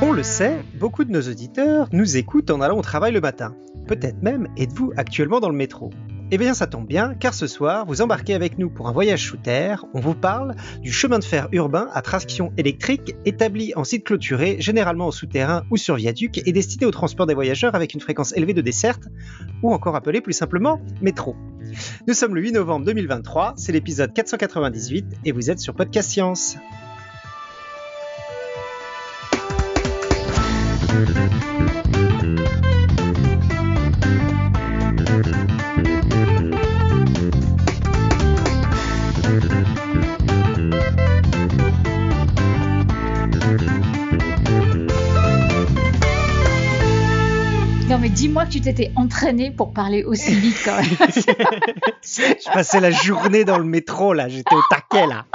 On le sait, beaucoup de nos auditeurs nous écoutent en allant au travail le matin. Peut-être même êtes-vous actuellement dans le métro. Eh bien ça tombe bien, car ce soir, vous embarquez avec nous pour un voyage sous terre. On vous parle du chemin de fer urbain à traction électrique établi en site clôturé, généralement au souterrain ou sur viaduc, et destiné au transport des voyageurs avec une fréquence élevée de desserte, ou encore appelé plus simplement métro. Nous sommes le 8 novembre 2023, c'est l'épisode 498, et vous êtes sur Podcast Science. Mais dis-moi que tu t'étais entraîné pour parler aussi vite quand même. Je passais la journée dans le métro là, j'étais au taquet là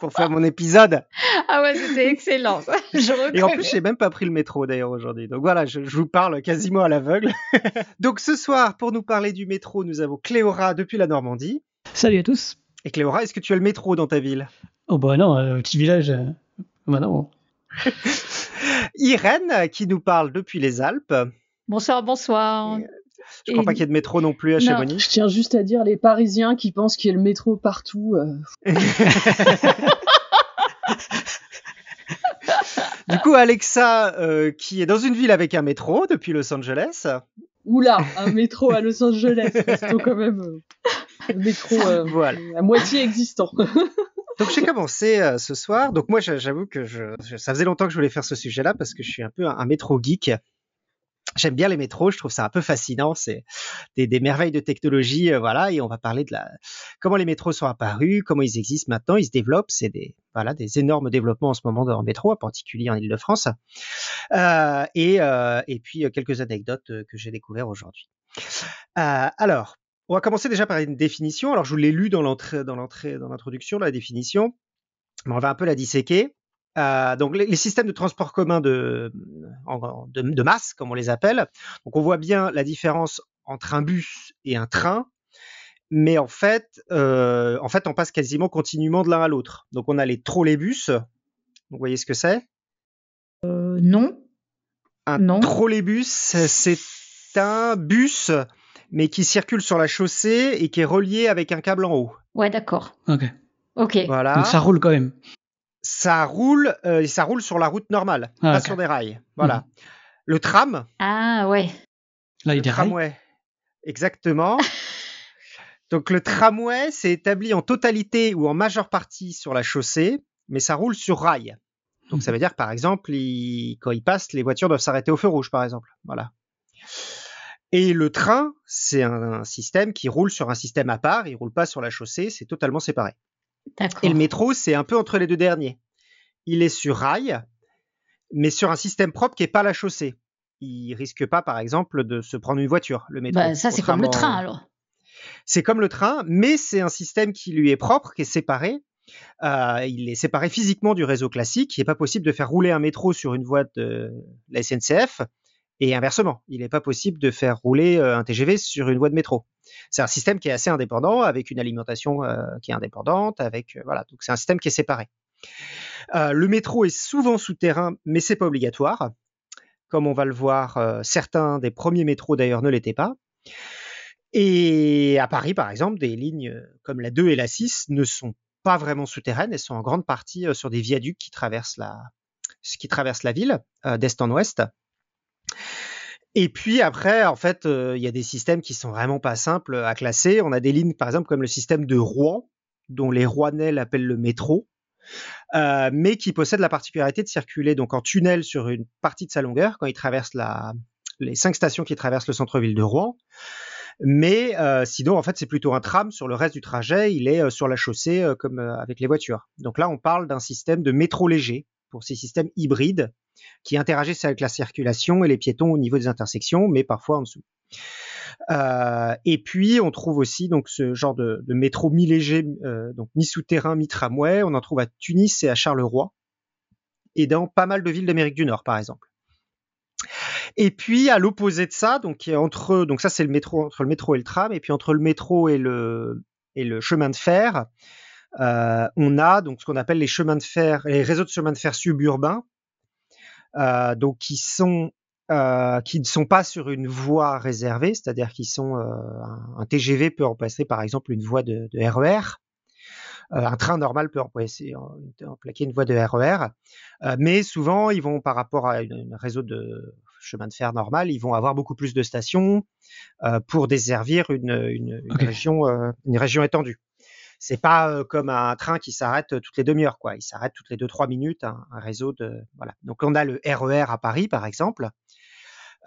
pour faire mon épisode. ah ouais, c'était excellent. ça. Je Et en plus, j'ai même pas pris le métro d'ailleurs aujourd'hui. Donc voilà, je, je vous parle quasiment à l'aveugle. Donc ce soir, pour nous parler du métro, nous avons Cléora depuis la Normandie. Salut à tous. Et Cléora, est-ce que tu as le métro dans ta ville? Oh bah non, euh, petit village. euh, bah non. Irène, qui nous parle depuis les Alpes. Bonsoir, bonsoir. Je crois Et- pas qu'il y ait de métro non plus à. Chamonix. Je tiens juste à dire les Parisiens qui pensent qu'il y a le métro partout. euh, Du coup, Alexa, euh, qui est dans une ville avec un métro depuis Los Angeles. Oula, un métro à Los Angeles, restons quand même euh, un métro euh, Voilà. à moitié existant. Donc j'ai commencé euh, ce soir. Donc moi, j'a- j'avoue que je, je- ça faisait longtemps que je voulais faire ce sujet-là parce que je suis un peu un, un métro geek. J'aime bien les métros, je trouve ça un peu fascinant. C'est des, des merveilles de technologie, euh, voilà. Et on va parler de la comment les métros sont apparus, comment ils existent maintenant, ils se développent. C'est des voilà des énormes développements en ce moment le métro, en particulier en Île-de-France. Euh, et euh, et puis euh, quelques anecdotes euh, que j'ai découvert aujourd'hui. Alors, on va commencer déjà par une définition. Alors, je vous l'ai lu dans l'entrée, dans l'entrée, dans l'introduction, la définition, mais on va un peu la disséquer. Euh, donc, les, les systèmes de transport commun de, en- de, de masse, comme on les appelle. Donc, on voit bien la différence entre un bus et un train, mais en fait, euh, en fait, on passe quasiment continuellement de l'un à l'autre. Donc, on a les trolleybus. Vous voyez ce que c'est? Euh, non. Un Non. trolleybus, c'est un bus, mais qui circule sur la chaussée et qui est relié avec un câble en haut. Ouais, d'accord. Ok. Ok. Voilà. Donc ça roule quand même. Ça roule, euh, ça roule sur la route normale, Ah, pas sur des rails. Voilà. Le tram, Ah ouais. Là, il le rails. tramway, exactement. Donc le tramway, c'est établi en totalité ou en majeure partie sur la chaussée, mais ça roule sur rail. Donc ça veut dire, par exemple, il- quand il passe, les voitures doivent s'arrêter au feu rouge, par exemple. Voilà. Et le train, c'est un, un système qui roule sur un système à part. Il roule pas sur la chaussée, c'est totalement séparé. D'accord. Et le métro, c'est un peu entre les deux derniers. Il est sur rail, mais sur un système propre qui est pas la chaussée. Il risque pas, par exemple, de se prendre une voiture, le métro. Bah, ça, c'est comme le train alors. C'est comme le train, mais c'est un système qui lui est propre, qui est séparé. Euh, il est séparé physiquement du réseau classique. Il n'est pas possible de faire rouler un métro sur une voie de la SNCF et inversement. Il n'est pas possible de faire rouler euh, un TGV sur une voie de métro. C'est un système qui est assez indépendant, avec une alimentation euh, qui est indépendante, avec euh, voilà. Donc c'est un système qui est séparé. Euh, le métro est souvent souterrain, mais c'est pas obligatoire. Comme on va le voir, euh, certains des premiers métros d'ailleurs ne l'étaient pas. Et à Paris, par exemple, des lignes euh, comme la 2 et la 6 ne sont pas vraiment souterraines, elles sont en grande partie sur des viaducs qui traversent la, ville d'est en ouest. Et puis après, en fait, il y a des systèmes qui sont vraiment pas simples à classer. On a des lignes, par exemple, comme le système de Rouen, dont les Rouennais l'appellent le métro, euh, mais qui possède la particularité de circuler donc en tunnel sur une partie de sa longueur quand il traverse les cinq stations qui traversent le centre-ville de Rouen. Mais euh, sinon, en fait, c'est plutôt un tram. Sur le reste du trajet, il est euh, sur la chaussée comme avec les voitures. Donc là, on parle d'un système de métro léger pour ces systèmes hybrides qui interagissent avec la circulation et les piétons au niveau des intersections, mais parfois en dessous. Euh, et puis, on trouve aussi donc ce genre de, métro mi-léger, euh, donc mi-souterrain, mi-tramway. On en trouve à Tunis et à Charleroi, et dans pas mal de villes d'Amérique du Nord, par exemple. Et puis à l'opposé de ça, donc entre donc ça c'est le métro entre le métro et le tram, et puis entre le métro et le et le chemin de fer, euh, on a donc ce qu'on appelle les chemins de fer, les réseaux de chemins de fer suburbains, donc qui sont euh, qui ne sont pas sur une voie réservée, c'est-à-dire qui sont un, un, TGV peut remplacer par exemple une voie de, de RER. un train normal peut remplacer, plaquer une voie de RER, mais souvent ils vont par rapport à un réseau de chemin de fer normal, ils vont avoir beaucoup plus de stations pour desservir une, une, une Ok. région, une région étendue c'est pas euh, comme un train qui s'arrête euh, toutes les demi-heures, quoi. Il s'arrête toutes les deux trois minutes, un, un, réseau de voilà. Donc on a le RER à Paris, par exemple,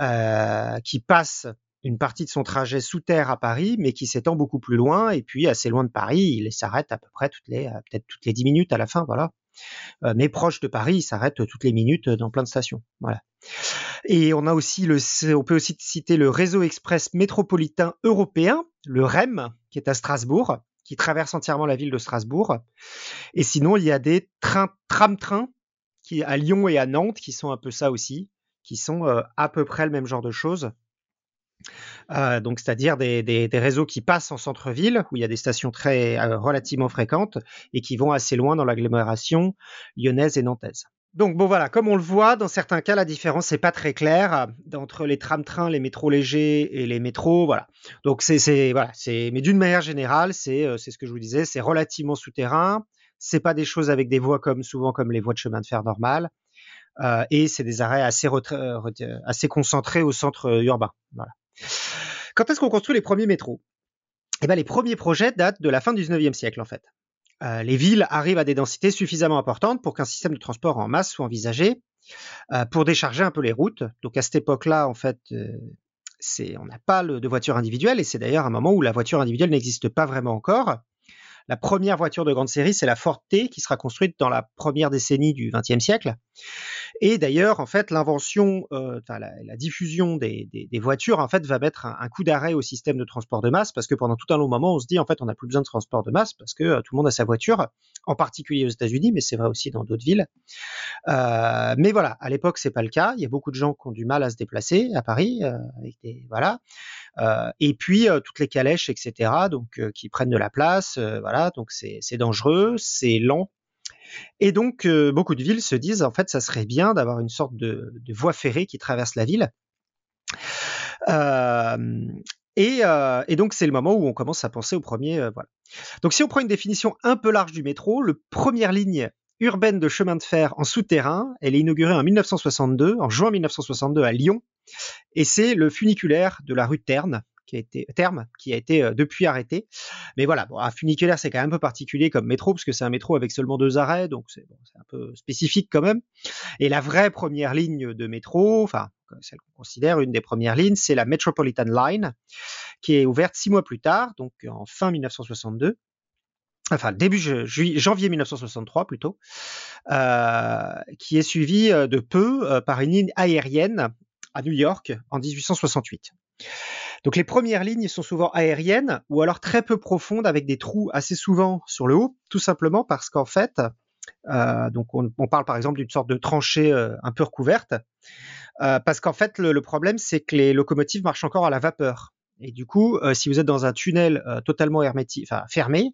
euh, qui passe une partie de son trajet sous terre à Paris, mais qui s'étend beaucoup plus loin et puis assez loin de Paris, il s'arrête à peu près toutes les peut-être toutes les dix minutes à la fin, voilà. Euh, mais proche de Paris, il s'arrête toutes les minutes dans plein de stations, voilà. Et on a aussi le, on peut aussi citer le réseau express métropolitain européen, le REM, qui est à Strasbourg, qui traverse entièrement la ville de Strasbourg. Et sinon, il y a des trains, tram-trains qui à Lyon et à Nantes qui sont un peu ça aussi, qui sont euh, à peu près le même genre de choses. Euh, donc, c'est-à-dire des, des, réseaux qui passent en centre-ville, où il y a des stations très euh, relativement fréquentes et qui vont assez loin dans l'agglomération lyonnaise et nantaise. Donc bon voilà, comme on le voit, dans certains cas la différence n'est pas très claire entre les tram-trains, les métros légers et les métros, voilà. Donc c'est voilà, c'est mais d'une manière générale, c'est c'est ce que je vous disais, c'est relativement souterrain, c'est pas des choses avec des voies comme souvent comme les voies de chemin de fer normales euh, et c'est des arrêts assez assez concentrés au centre urbain, voilà. Quand est-ce qu'on construit les premiers métros? Eh ben les premiers projets datent de la fin du 19e siècle en fait. Euh, les villes arrivent à des densités suffisamment importantes pour qu'un système de transport en masse soit envisagé euh, pour décharger un peu les routes. Donc à cette époque-là, en fait, euh, on n'a pas de voiture individuelle et c'est d'ailleurs un moment où la voiture individuelle n'existe pas vraiment encore. La première voiture de grande série, c'est la Ford T qui sera construite dans la première décennie du XXe siècle. Et d'ailleurs, en fait, l'invention, euh, la, la, diffusion des, des, des, voitures, en fait, va mettre un, un coup d'arrêt au système de transport de masse parce que pendant tout un long moment, on se dit, en fait, on n'a plus besoin de transport de masse parce que euh, tout le monde a sa voiture, en particulier aux États-Unis, mais c'est vrai aussi dans d'autres villes. Euh, mais voilà, à l'époque, c'est pas le cas. Il y a beaucoup de gens qui ont du mal à se déplacer à Paris, euh, avec des, voilà. Euh, et puis toutes les calèches, etc. Donc qui prennent de la place, voilà. Donc c'est dangereux, c'est lent et donc, euh, beaucoup de villes se disent, en fait, ça serait bien d'avoir une sorte de, voie ferrée qui traverse la ville. Euh, et, euh, et, donc, c'est le moment où on commence à penser au premier. Voilà. Donc, si on prend une définition un peu large du métro, le première ligne urbaine de chemin de fer en souterrain, elle est inaugurée en 1962, en juin 1962 à Lyon, et c'est le funiculaire de la rue Terne, qui a été terme qui a été euh, depuis arrêté. Mais voilà, bon, un funiculaire c'est quand même un peu particulier comme métro parce que c'est un métro avec seulement deux arrêts, donc c'est bon, un peu spécifique quand même. Et la vraie première ligne de métro, enfin celle qu'on considère une des premières lignes, c'est la Metropolitan Line qui est ouverte six mois plus tard, donc en fin 1962 enfin début juillet, janvier 1963 plutôt, euh, qui est suivi de peu euh, par une ligne aérienne à New York en 1868. Donc les premières lignes sont souvent aériennes ou alors très peu profondes avec des trous assez souvent sur le haut, tout simplement parce qu'en fait, euh, donc on, parle par exemple d'une sorte de tranchée euh, un peu recouverte, euh, parce qu'en fait le, le problème c'est que les locomotives marchent encore à la vapeur. Et du coup, si vous êtes dans un tunnel totalement hermétique, enfin fermé,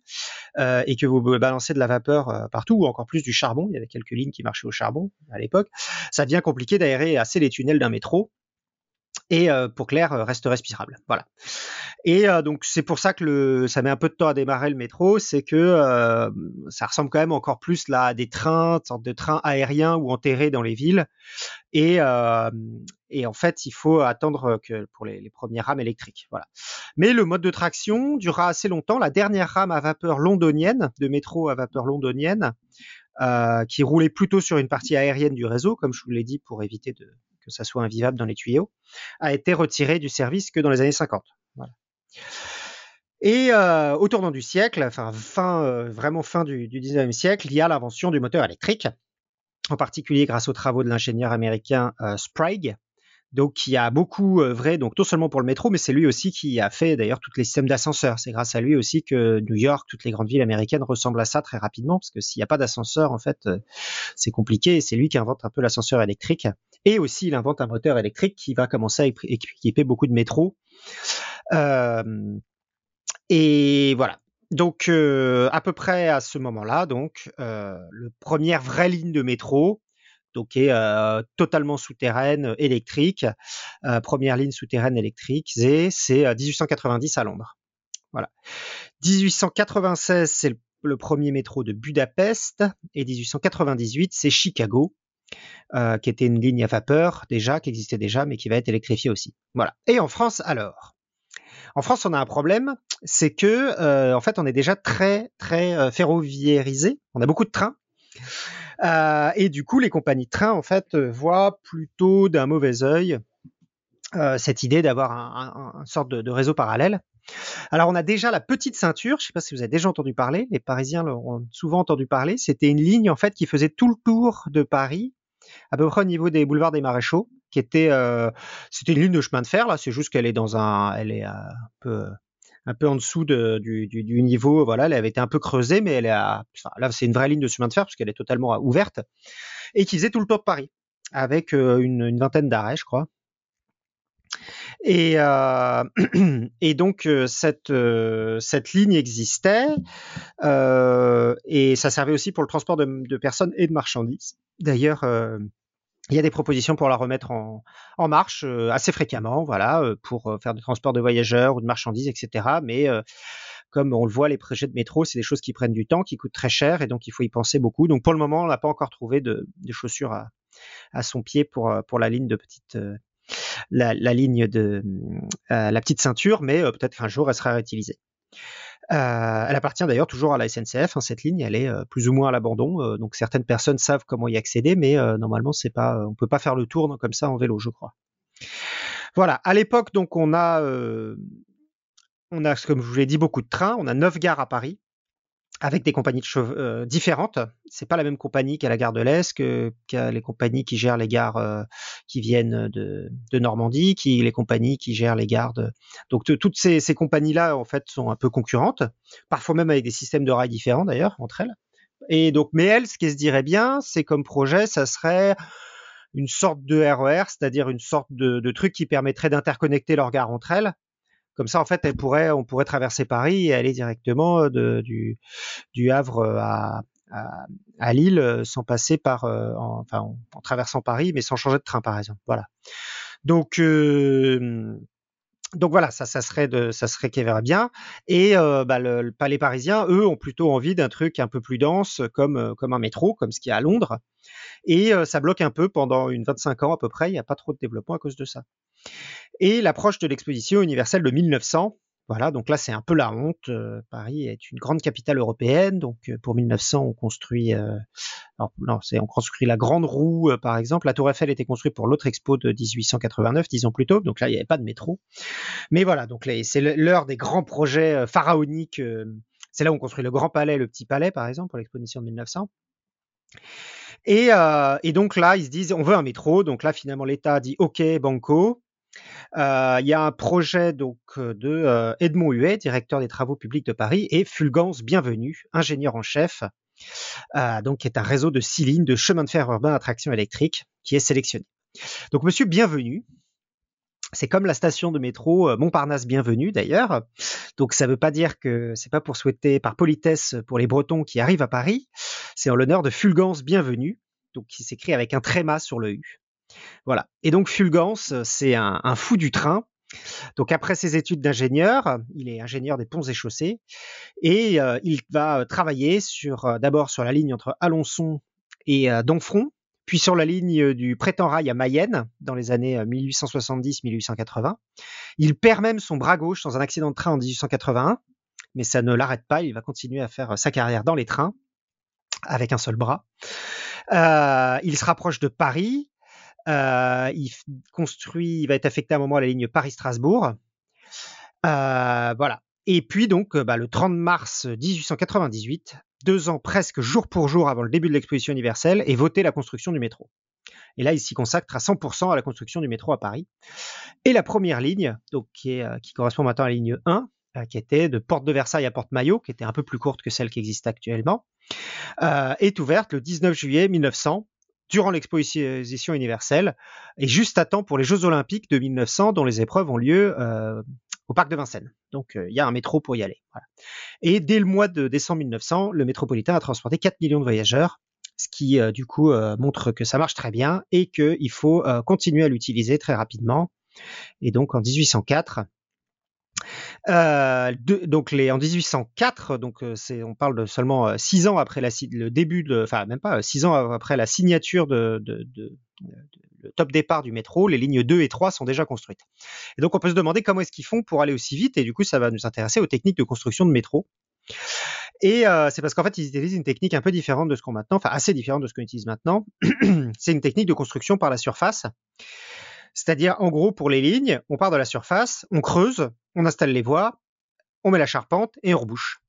et que vous balancez de la vapeur partout, ou encore plus du charbon, il y avait quelques lignes qui marchaient au charbon à l'époque, ça devient compliqué d'aérer assez les tunnels d'un métro et euh, pour que l'air reste respirable. Voilà. Et euh, donc c'est pour ça que le, ça met un peu de temps à démarrer le métro, c'est que euh, ça ressemble quand même encore plus là à des trains, sorte de trains aériens ou enterrés dans les villes. Et, euh, et en fait, il faut attendre que pour les, les, premières rames électriques. Voilà. Mais le mode de traction durera assez longtemps. La dernière rame à vapeur londonienne, de métro à vapeur londonienne, euh, qui roulait plutôt sur une partie aérienne du réseau, comme je vous l'ai dit, pour éviter de, que ça soit invivable dans les tuyaux, a été retiré du service que dans les années 50. Voilà. Et euh, au tournant du siècle, enfin fin, euh, vraiment fin du, du 19e siècle, il y a l'invention du moteur électrique, en particulier grâce aux travaux de l'ingénieur américain euh, Sprague, donc qui a beaucoup œuvré, donc non seulement pour le métro, mais c'est lui aussi qui a fait d'ailleurs tous les systèmes d'ascenseurs. C'est grâce à lui aussi que New York, toutes les grandes villes américaines ressemblent à ça très rapidement, parce que s'il n'y a pas d'ascenseur, en fait, c'est compliqué. C'est lui qui invente un peu l'ascenseur électrique. Et aussi, il invente un moteur électrique qui va commencer à équiper beaucoup de métros. Euh, et voilà. donc euh, à peu près à ce moment-là, donc euh, le première vraie ligne de métro, donc est euh, totalement souterraine, électrique, euh, première ligne souterraine électrique, c'est c'est, euh, 1890 à Londres. Voilà. 1896, c'est le, premier métro de Budapest, et 1898, c'est Chicago, euh, qui était une ligne à vapeur déjà, qui existait déjà, mais qui va être électrifiée aussi. Voilà. Et en France, alors? En France, on a un problème, c'est que euh, en fait, on est déjà très très euh. On a beaucoup de trains. Euh, et du coup, les compagnies de train, en fait, euh, voient plutôt d'un mauvais œil euh, cette idée d'avoir un, sorte de, de, réseau parallèle. Alors, on a déjà la petite ceinture. Je ne sais pas si vous avez déjà entendu parler. Les Parisiens l'ont souvent entendu parler. C'était une ligne en fait qui faisait tout le tour de Paris, à peu près au niveau des boulevards des Maréchaux, qui était, euh, c'était une ligne de chemin de fer. Là, c'est juste qu'elle est dans un, elle est un peu un peu en dessous de, du, niveau. Voilà, elle avait été un peu creusée, mais elle à, enfin, là, c'est une vraie ligne de chemin de fer parce qu'elle est totalement ouverte et qui faisait tout le tour de Paris avec euh, une, vingtaine d'arrêts, je crois. Et, euh, et donc euh, cette cette ligne existait euh, et ça servait aussi pour le transport de, personnes et de marchandises. D'ailleurs, il y a des propositions pour la remettre en, en marche euh, assez fréquemment, voilà, euh, pour euh, faire du transport de voyageurs ou de marchandises, etc. Mais euh, comme on le voit, les projets de métro, c'est des choses qui prennent du temps, qui coûtent très cher, et donc il faut y penser beaucoup. Donc pour le moment, on n'a pas encore trouvé de, de chaussures à, à, son pied pour pour la ligne de petite la, la, ligne de la petite ceinture, mais peut-être qu'un jour elle sera réutilisée. Euh, elle appartient d'ailleurs toujours à la SNCF. Hein, cette ligne, elle est euh, plus ou moins à l'abandon. Euh, donc certaines personnes savent comment y accéder, mais normalement, c'est pas, on peut pas faire le tour non, comme ça en vélo, je crois. Voilà. À l'époque, donc on a, on a, comme je vous l'ai dit, beaucoup de trains. On a neuf gares à Paris avec des compagnies de chevaux euh, différentes. C'est pas la même compagnie qu'à la gare de l'Est, que, qu'à les compagnies qui gèrent les gares euh, qui viennent de, de, Normandie, qui les compagnies qui gèrent les gares de... Donc toutes ces, ces compagnies-là, en fait, sont un peu concurrentes, parfois même avec des systèmes de rails différents d'ailleurs entre elles. Et donc, mais elles, ce qui se dirait bien, c'est comme projet, ça serait une sorte de RER, c'est-à-dire une sorte de, de truc qui permettrait d'interconnecter leurs gares entre elles comme ça, en fait, on pourrait traverser Paris et aller directement de, du, Havre à, à, Lille sans passer par, euh, en, enfin, en, traversant Paris, mais sans changer de train, par exemple. Voilà. Donc, euh, donc voilà, ça, ça serait de, ça serait qui verra bien. Et euh, bah, le, palais parisien, eux, ont plutôt envie d'un truc un peu plus dense, comme un métro, comme ce qu'il y a à Londres. Et euh, ça bloque un peu pendant une 25 ans à peu près. Il n'y a pas trop de développement à cause de ça et l'approche de l'exposition universelle de 1900. Voilà, donc là c'est un peu la honte. Euh, Paris est une grande capitale européenne, donc euh, pour 1900 on construit, euh, alors, non, c'est on construit la Grande Roue euh, par exemple. La Tour Eiffel était construite pour l'autre expo de 1889, dix ans plus tôt, donc là il n'y avait pas de métro. Mais voilà, donc c'est l'heure des grands projets euh, pharaoniques. Euh, c'est là où on construit le Grand Palais, le Petit Palais par exemple pour l'exposition de 1900. Et, et, donc là, ils se disent, on veut un métro. Donc là, finalement, l'État dit, OK, banco. Euh, il y a un projet donc de euh, Edmond Huet, directeur des travaux publics de Paris, et Fulgence Bienvenue, ingénieur en chef, euh, donc qui est un réseau de six lignes de chemin de fer urbain à traction électrique qui est sélectionné. Donc Monsieur Bienvenue, c'est comme la station de métro Montparnasse Bienvenue d'ailleurs. Donc ça ne veut pas dire que c'est pas pour souhaiter par politesse pour les Bretons qui arrivent à Paris. C'est en l'honneur de Fulgence Bienvenue, donc qui s'écrit avec un tréma sur le U. Voilà. Et donc Fulgence, c'est un, fou du train. Donc après ses études d'ingénieur, il est ingénieur des ponts et chaussées et euh, il va travailler sur euh, d'abord sur la ligne entre Alençon et euh, Donfront, puis sur la ligne du Prétend-Rail à Mayenne dans les années 1870-1880. Il perd même son bras gauche dans un accident de train en 1881, mais ça ne l'arrête pas, il va continuer à faire sa carrière dans les trains avec un seul bras. Euh, il se rapproche de Paris, euh, il construit, il va être affecté à un moment à la ligne Paris-Strasbourg. Euh, voilà. Et puis donc, bah, le 30 mars 1898, deux ans presque jour pour jour avant le début de l'exposition universelle, est votée la construction du métro. Et là, il s'y consacre à 100% à la construction du métro à Paris. Et la première ligne, donc qui, est, qui correspond maintenant à la ligne 1, euh, qui était de Porte de Versailles à Porte Maillot, qui était un peu plus courte que celle qui existe actuellement, euh, est ouverte le 19 juillet 1900 durant l'exposition universelle et juste à temps pour les Jeux olympiques de 1900 dont les épreuves ont lieu euh, au parc de Vincennes. Donc il y a un métro pour y aller. Et dès le mois de décembre 1900, le métropolitain a transporté 4 millions de voyageurs, ce qui du coup montre que ça marche très bien et qu'il faut continuer à l'utiliser très rapidement. Et donc en 1804, euh, de, donc les, en 1804, donc euh, c'est, on parle de seulement euh, six ans après la, le début de, enfin même pas six ans après la signature de, de, de, le top départ du métro, les lignes 2 et 3 sont déjà construites. Et donc on peut se demander comment est-ce qu'ils font pour aller aussi vite, et du coup ça va nous intéresser aux techniques de construction de métro. Et euh, c'est parce qu'en fait, ils utilisent une technique un peu différente de ce qu'on maintenant, enfin assez différente de ce qu'on utilise maintenant. c'est une technique de construction par la surface. C'est-à-dire, en gros, pour les lignes, on part de la surface, on creuse, on installe les voies, on met la charpente et on rebouche.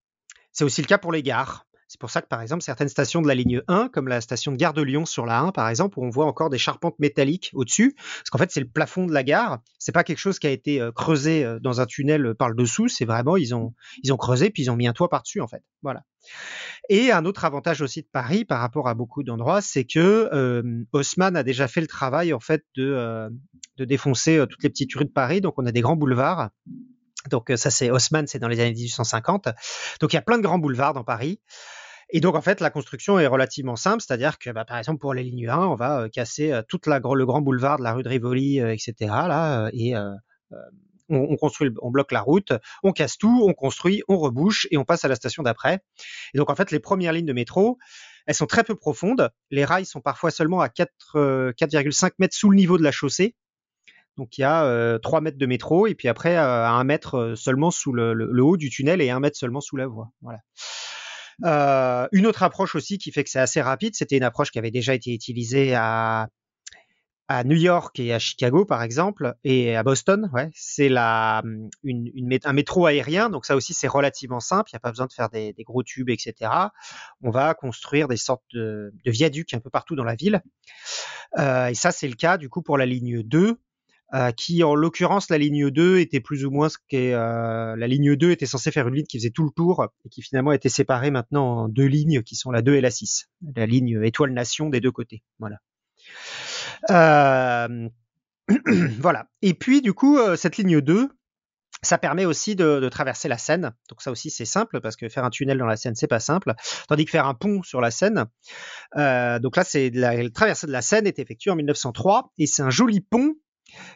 C'est aussi le cas pour les gares. C'est pour ça que, par exemple, certaines stations de la ligne 1, comme la station de Gare de Lyon sur la 1, par exemple, où on voit encore des charpentes métalliques au-dessus, parce qu'en fait, c'est le plafond de la gare. C'est pas quelque chose qui a été euh, creusé euh, dans un tunnel par le dessous. C'est vraiment, ils ont, ils ont creusé puis ils ont mis un toit par-dessus, en fait. Voilà. Et un autre avantage aussi de Paris par rapport à beaucoup d'endroits, c'est que euh, Haussmann a déjà fait le travail, en fait, de, de défoncer toutes les petites rues de Paris. Donc, on a des grands boulevards. Donc ça c'est Haussmann, c'est dans les années 1850. Donc il y a plein de grands boulevards dans Paris. Et donc, en fait, la construction est relativement simple, c'est-à-dire que, bah, par exemple, pour les lignes 1, on va euh, casser euh, toute la, le grand boulevard de la rue de Rivoli, euh, etc. Là, et on, construit, on bloque la route, on casse tout, on construit, on rebouche et on passe à la station d'après. Et donc, en fait, les premières lignes de métro, elles sont très peu profondes. Les rails sont parfois seulement à 4,5 mètres sous le niveau de la chaussée. Donc il y a 3 mètres de métro et puis après à 1 mètre seulement sous le, le, haut du tunnel et 1 mètre seulement sous la voie. Voilà. Euh, une autre approche aussi qui fait que c'est assez rapide, c'était une approche qui avait déjà été utilisée à, à New York et à Chicago par exemple et à Boston, ouais, c'est la une, une, un métro aérien, donc ça aussi c'est relativement simple, il n'y a pas besoin de faire des, des, gros tubes, etc. On va construire des sortes de, de viaducs un peu partout dans la ville, euh, et ça c'est le cas du coup pour la ligne 2 euh, qui en l'occurrence la ligne 2 était plus ou moins ce qu'est euh, la ligne 2 était censée faire une ligne qui faisait tout le tour et qui finalement était séparée maintenant en deux lignes qui sont la 2 et la 6, la ligne étoile nation des deux côtés. Voilà. Euh, voilà. Et puis du coup cette ligne 2 ça permet aussi de, de, traverser la Seine. Donc ça aussi c'est simple parce que faire un tunnel dans la Seine c'est pas simple. Tandis que faire un pont sur la Seine, euh, donc là c'est la, traversée de la Seine est effectuée en 1903 et c'est un joli pont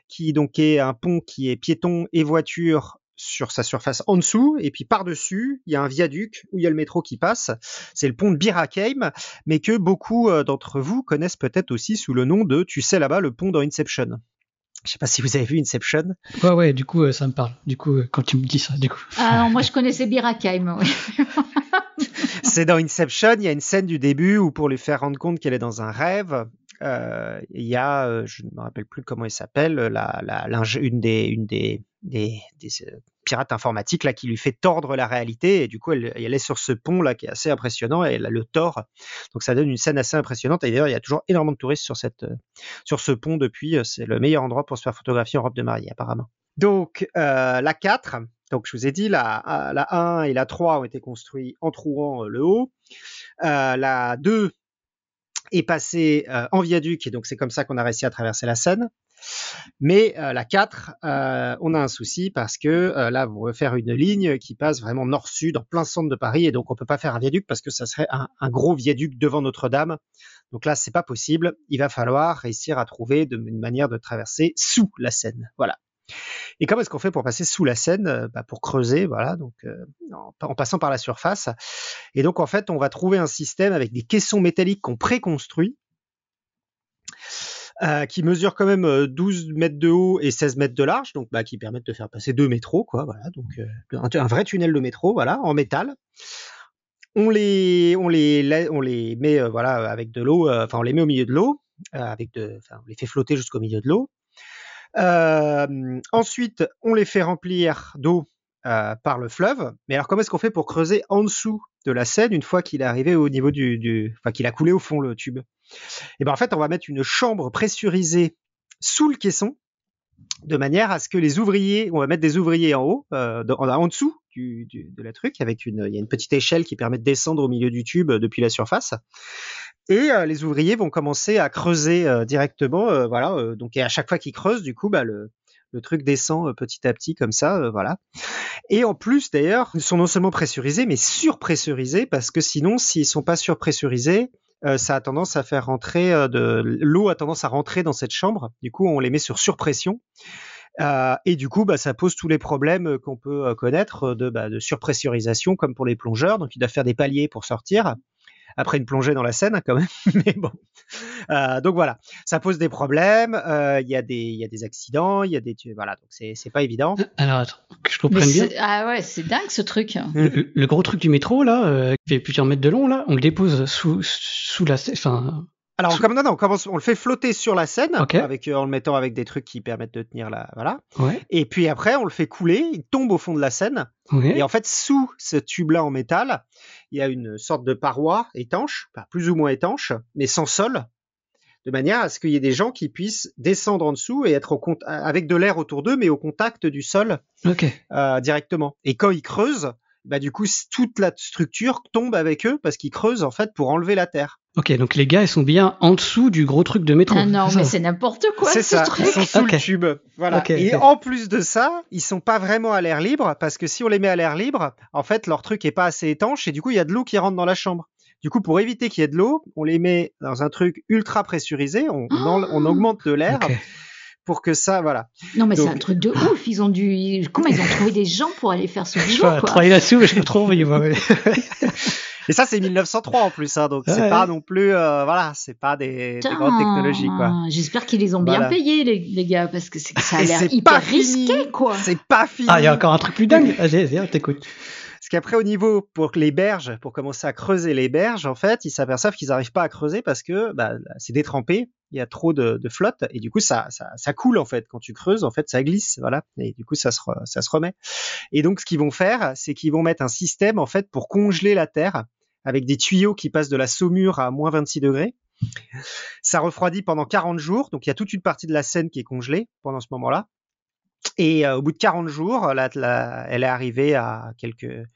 qui donc est un pont qui est piéton et voiture sur sa surface en dessous, et puis par-dessus, il y a un viaduc où il y a le métro qui passe. C'est le pont de Birakheim, mais que beaucoup euh, d'entre vous connaissent peut-être aussi sous le nom de, tu sais là-bas, le pont dans Inception. Je sais pas si vous avez vu Inception. Ouais, ouais, du coup, euh, ça me parle. Du coup, euh, quand tu me dis ça, du coup. Ah non, moi je connaissais Birakheim, C'est dans Inception, il y a une scène du début où pour lui faire rendre compte qu'elle est dans un rêve, euh, il y a, euh, je ne me rappelle plus comment il s'appelle, la, la, une des, euh, pirates informatiques là qui lui fait tordre la réalité. Et du coup elle, est sur ce pont là qui est assez impressionnant et elle le tord donc ça donne une scène assez impressionnante. Et d'ailleurs il y a toujours énormément de touristes sur ce pont depuis c'est le meilleur endroit pour se faire photographier en robe de mariée apparemment. Donc euh, la 4 donc je vous ai dit la, la 1 et la 3 ont été construits en trouant le haut. Euh, la 2 est passé euh, en viaduc et donc c'est comme ça qu'on a réussi à traverser la Seine. Mais euh, la 4, euh, on a un souci parce que là, vous faire une ligne qui passe vraiment nord-sud en plein centre de Paris et donc on peut pas faire un viaduc parce que ça serait un, gros viaduc devant Notre-Dame. Donc là, c'est pas possible. Il va falloir réussir à trouver une manière de traverser sous la Seine. Voilà. Et comment est-ce qu'on fait pour passer sous la Seine euh, bah, Pour creuser, voilà, donc euh, en, passant par la surface? Et donc en fait, on va trouver un système avec des caissons métalliques qu'on préconstruit, euh, qui mesurent quand même 12 mètres de haut et 16 mètres de large, donc bah, qui permettent de faire passer deux métros, quoi, voilà, donc un, vrai tunnel de métro, voilà, en métal. On les, on les, met, voilà, avec de l'eau, enfin, on les met au milieu de l'eau, avec de, on les fait flotter jusqu'au milieu de l'eau. Euh, ensuite, on les fait remplir d'eau euh, par le fleuve. Mais alors, comment est-ce qu'on fait pour creuser en dessous de la Seine une fois qu'il est arrivé au niveau du, du enfin qu'il a coulé au fond le tube? Et eh ben en fait, on va mettre une chambre pressurisée sous le caisson de manière à ce que les ouvriers, on va mettre des ouvriers en haut, euh, en, en, dessous du, du, de la truc, avec une, il y a une petite échelle qui permet de descendre au milieu du tube depuis la surface. Et euh, les ouvriers vont commencer à creuser euh, directement, euh, voilà. donc et à chaque fois qu'ils creusent, du coup, bah, le, truc descend petit à petit comme ça, voilà. Et en plus, d'ailleurs, ils sont non seulement pressurisés, mais surpressurisés, parce que sinon, s'ils sont pas surpressurisés, ça a tendance à faire rentrer de l'eau a tendance à rentrer dans cette chambre. Du coup, on les met sur surpression. Et du coup, bah, ça pose tous les problèmes qu'on peut connaître de, bah, de surpressurisation, comme pour les plongeurs. Donc, ils doivent faire des paliers pour sortir après une plongée dans la Seine, hein, quand même. Mais bon. Euh, donc voilà, ça pose des problèmes. euh, Il y a des, il y a des accidents, il y a des, voilà. Donc c'est, c'est pas évident. Alors, attends, que je comprenne bien. ah ouais, c'est dingue ce truc. Le, le gros truc du métro, là, euh, qui fait plusieurs mètres de long, là, on le dépose sous, sous la. Enfin, Alors, on, comme, non, non, on commence, on le fait flotter sur la Seine, Ok. avec, euh, en le mettant avec des trucs qui permettent de tenir la, voilà. ouais. Et puis après, on le fait couler, il tombe au fond de la ouais. Et en fait, sous ce tube-là en métal, il y a une sorte de paroi étanche, enfin, plus ou moins étanche, mais sans sol, de manière à ce qu'il y ait des gens qui puissent descendre en dessous et être au avec de l'air autour d'eux, mais au contact du sol Ok. euh, directement. Et quand ils creusent, bah du coup, toute la structure tombe avec eux parce qu'ils creusent en fait pour enlever la terre. Ok, donc les gars, ils sont bien en dessous du gros truc de métro. Ah non, mais c'est n'importe quoi C'est ce ça, truc. ils sont sous Ok. le tube. Voilà. Ok, et en plus de ça, ils sont pas vraiment à l'air libre parce que si on les met à l'air libre, en fait, leur truc est pas assez étanche et du coup, il y a de l'eau qui rentre dans la chambre. Du coup, pour éviter qu'il y ait de l'eau, on les met dans un truc ultra pressurisé, on, on augmente de l'air pour que ça, voilà. Non, mais c'est un truc de ouf. Ils ont dû. Comment ils ont trouvé des gens pour aller faire ce boulot, quoi travailler là-dessus, mais je peux trop envie, moi. ouais. Et ça, c'est 1903 en plus, hein, donc c'est Ouais. pas non plus, euh, voilà, c'est pas des, des grandes technologies, quoi. J'espère qu'ils les ont bien Voilà. payés, les, les gars, parce que c'est- ça a l'air c'est hyper risqué, quoi. C'est pas fini. Ah, il y a encore un truc plus dingue. Vas-y, vas-y, on t'écoute. Parce qu'après, au niveau, pour les berges, pour commencer à creuser les berges, en fait, ils s'aperçoivent qu'ils n'arrivent pas à creuser parce que bah, c'est détrempé, il y a trop de, de flotte, et du coup, ça, ça, ça coule, en fait. Quand tu creuses, en fait, ça glisse, voilà, et du coup, ça se, ça se remet. Et donc, ce qu'ils vont faire, c'est qu'ils vont mettre un système, en fait, pour congeler la terre, avec des tuyaux qui passent de la saumure à moins 26 degrés. Ça refroidit pendant 40 jours, donc il y a toute une partie de la Seine qui est congelée pendant ce moment-là. Et euh, au bout de 40 jours, la- elle est arrivée à quelques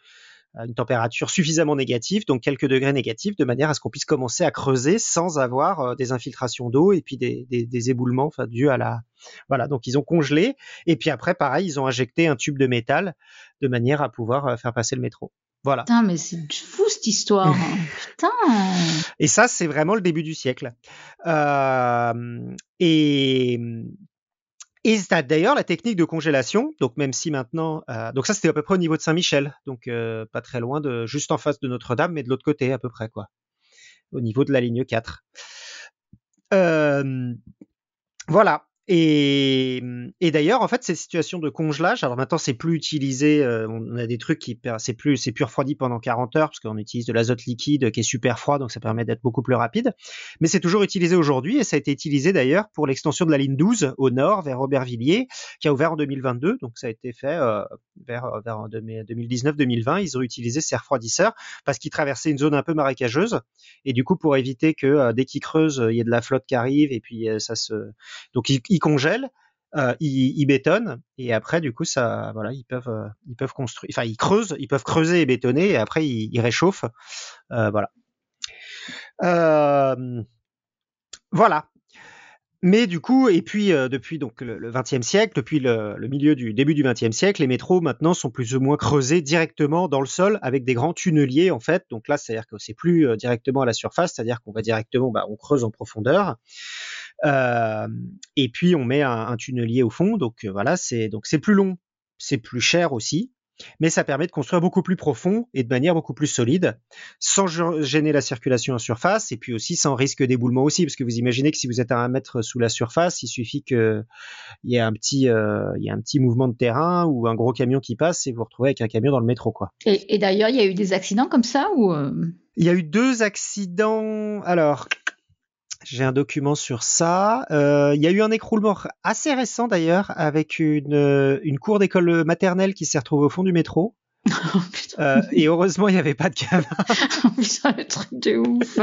à une température suffisamment négative, donc quelques degrés négatifs, de manière à ce qu'on puisse commencer à creuser sans avoir euh, des infiltrations d'eau et puis des, des, des éboulements, enfin dus à la voilà. Donc ils ont congelé et puis après pareil, ils ont injecté un tube de métal de manière à pouvoir euh, faire passer le métro. Voilà. Putain, mais c'est fou cette histoire. hein. Putain. Et ça, c'est vraiment le début du siècle. Euh, et et d'ailleurs la technique de congélation. Donc même si maintenant, euh, donc ça c'était à peu près au niveau de Saint-Michel, donc euh, pas très loin de, juste en face de Notre-Dame, mais de l'autre côté à peu près quoi, au niveau de la ligne 4. Euh, voilà. Et, et d'ailleurs, en fait, ces situations de congelage, alors maintenant c'est plus utilisé, euh, on a des trucs qui, c'est plus, c'est plus refroidi pendant 40 heures parce qu'on utilise de l'azote liquide qui est super froid, donc ça permet d'être beaucoup plus rapide. Mais c'est toujours utilisé aujourd'hui et ça a été utilisé d'ailleurs pour l'extension de la ligne 12 au nord vers Aubervilliers, qui a ouvert en 2022, donc ça a été fait euh, vers, vers 2019-2020. Ils ont utilisé ces refroidisseurs parce qu'ils traversaient une zone un peu marécageuse et du coup pour éviter que euh, dès qu'ils creusent, il y ait de la flotte qui arrive et puis euh, ça se, donc ils congèlent, euh, ils, bétonnent et après du coup ça, voilà, ils peuvent, euh, ils peuvent construire, enfin ils creusent, ils peuvent creuser et bétonner et après ils, réchauffent, Euh, voilà. Voilà. Mais du coup, et puis depuis donc le, 20e siècle, depuis le, milieu du début du 20e siècle, les métros maintenant sont plus ou moins creusés directement dans le sol avec des grands tunneliers en fait. Donc là, c'est-à-dire que c'est plus directement à la surface, c'est-à-dire qu'on va directement, bah, on creuse en profondeur. Et puis on met un, un tunnelier au fond. Donc euh, voilà, c'est donc c'est plus long, c'est plus cher aussi, mais ça permet de construire beaucoup plus profond et de manière beaucoup plus solide, sans gêner la circulation en surface et puis aussi sans risque d'éboulement aussi, parce que vous imaginez que si vous êtes à un mètre sous la surface, il suffit que il y ait un petit euh, il y a un petit mouvement de terrain ou un gros camion qui passe et vous vous retrouvez avec un camion dans le métro quoi. Et, et d'ailleurs, il y a eu des accidents comme ça ou euh, Il y a eu deux accidents. Alors, j'ai un document sur ça. Euh, il y a eu un écroulement assez récent d'ailleurs, avec une, euh, une cour d'école maternelle qui s'est retrouvée au fond du métro. oh, Euh, et heureusement, il n'y avait pas de gamin. putain, le truc de ouf.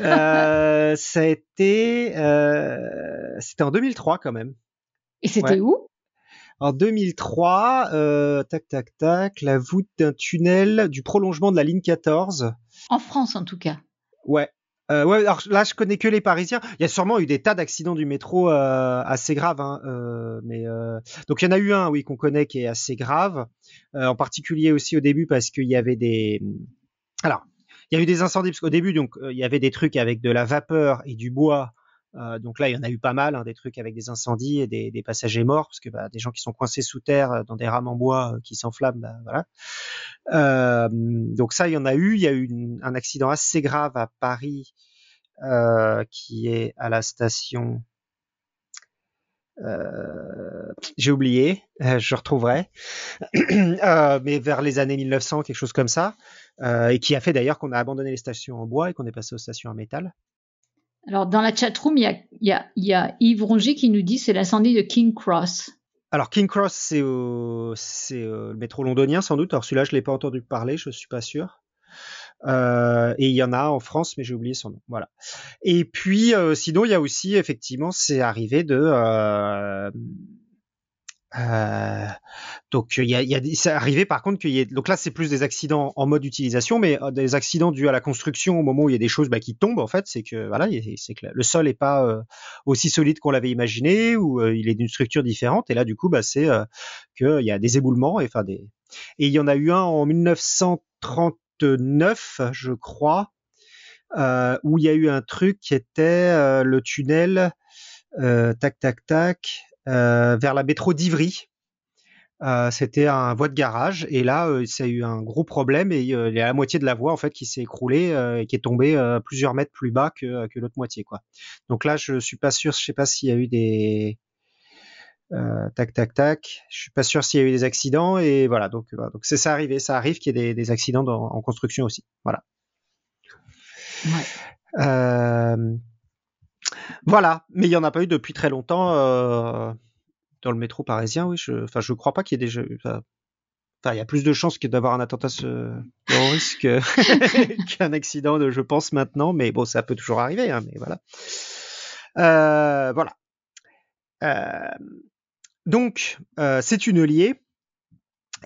Euh, ça a été, euh, c'était en 2003 quand même. Et c'était Ouais. où? En 2003, euh, tac tac tac, la voûte d'un tunnel du prolongement de la ligne 14. En France, en tout cas. Ouais. Euh, ouais, alors là, je connais que les Parisiens. Il y a sûrement eu des tas d'accidents du métro euh, assez graves, hein, euh, mais euh, donc il y en a eu un, oui, qu'on connaît qui est assez grave, euh, en particulier aussi au début parce qu'il y avait des, alors il y a eu des incendies parce qu'au début donc il y avait des trucs avec de la vapeur et du bois. Euh, donc là, il y en a eu pas mal, hein, des trucs avec des incendies et des, des passagers morts, parce que bah, des gens qui sont coincés sous terre euh, dans des rames en bois euh, qui s'enflamment, bah, voilà. Euh, donc ça, il y en a eu. Il y a eu une- un accident assez grave à Paris euh, qui est à la station. J'ai oublié, je retrouverai, mais vers les années 1900, quelque chose comme ça, et qui a fait d'ailleurs qu'on a abandonné les stations en bois et qu'on est passé aux stations en métal. Alors, dans la chatroom, il y a, Yves Rongy qui nous dit c'est l'incendie de King Cross. Alors King Cross, c'est euh, le métro londonien sans doute. Alors celui-là, je l'ai pas entendu parler, je suis pas sûr. Euh, et il y en a en France, mais j'ai oublié son nom. Voilà. Et puis euh, sinon, il y a aussi effectivement, c'est arrivé de euh, donc il y a, il y a c'est arrivé par contre qu'il y ait donc là c'est plus des accidents en mode utilisation, mais euh, des accidents dus à la construction au moment où il y a des choses bah, qui tombent en fait, c'est que voilà, il c'est que le sol est pas euh, aussi solide qu'on l'avait imaginé ou euh, il est d'une structure différente. Et là du coup bah c'est euh, qu'il y a des éboulements et enfin des et il y en a eu un en 1939 je crois où il y a eu un truc qui était le tunnel tac tac tac vers la métro d'Ivry. Euh, c'était un voie de garage et là euh, ça a eu un gros problème et euh, il y a la moitié de la voie en fait qui s'est écroulée euh, et qui est tombée euh, plusieurs mètres plus bas que, que l'autre moitié quoi. Donc là je suis pas sûr, je sais pas s'il y a eu des euh, tac tac tac, je suis pas sûr s'il y a eu des accidents et voilà donc voilà. donc c'est ça arrivé, ça arrive qu'il y ait des, des accidents dans- en construction aussi. Voilà. Ouais. Euh, voilà, mais il y en a pas eu depuis très longtemps euh, dans le métro parisien. Oui, je, enfin, je crois pas qu'il y ait déjà eu. Enfin, il y a plus de chances que d'avoir un attentat terroriste qu'un accident, de, je pense maintenant. Mais bon, ça peut toujours arriver. Hein, mais voilà. Euh, voilà. Euh, donc, euh, c'est une liée.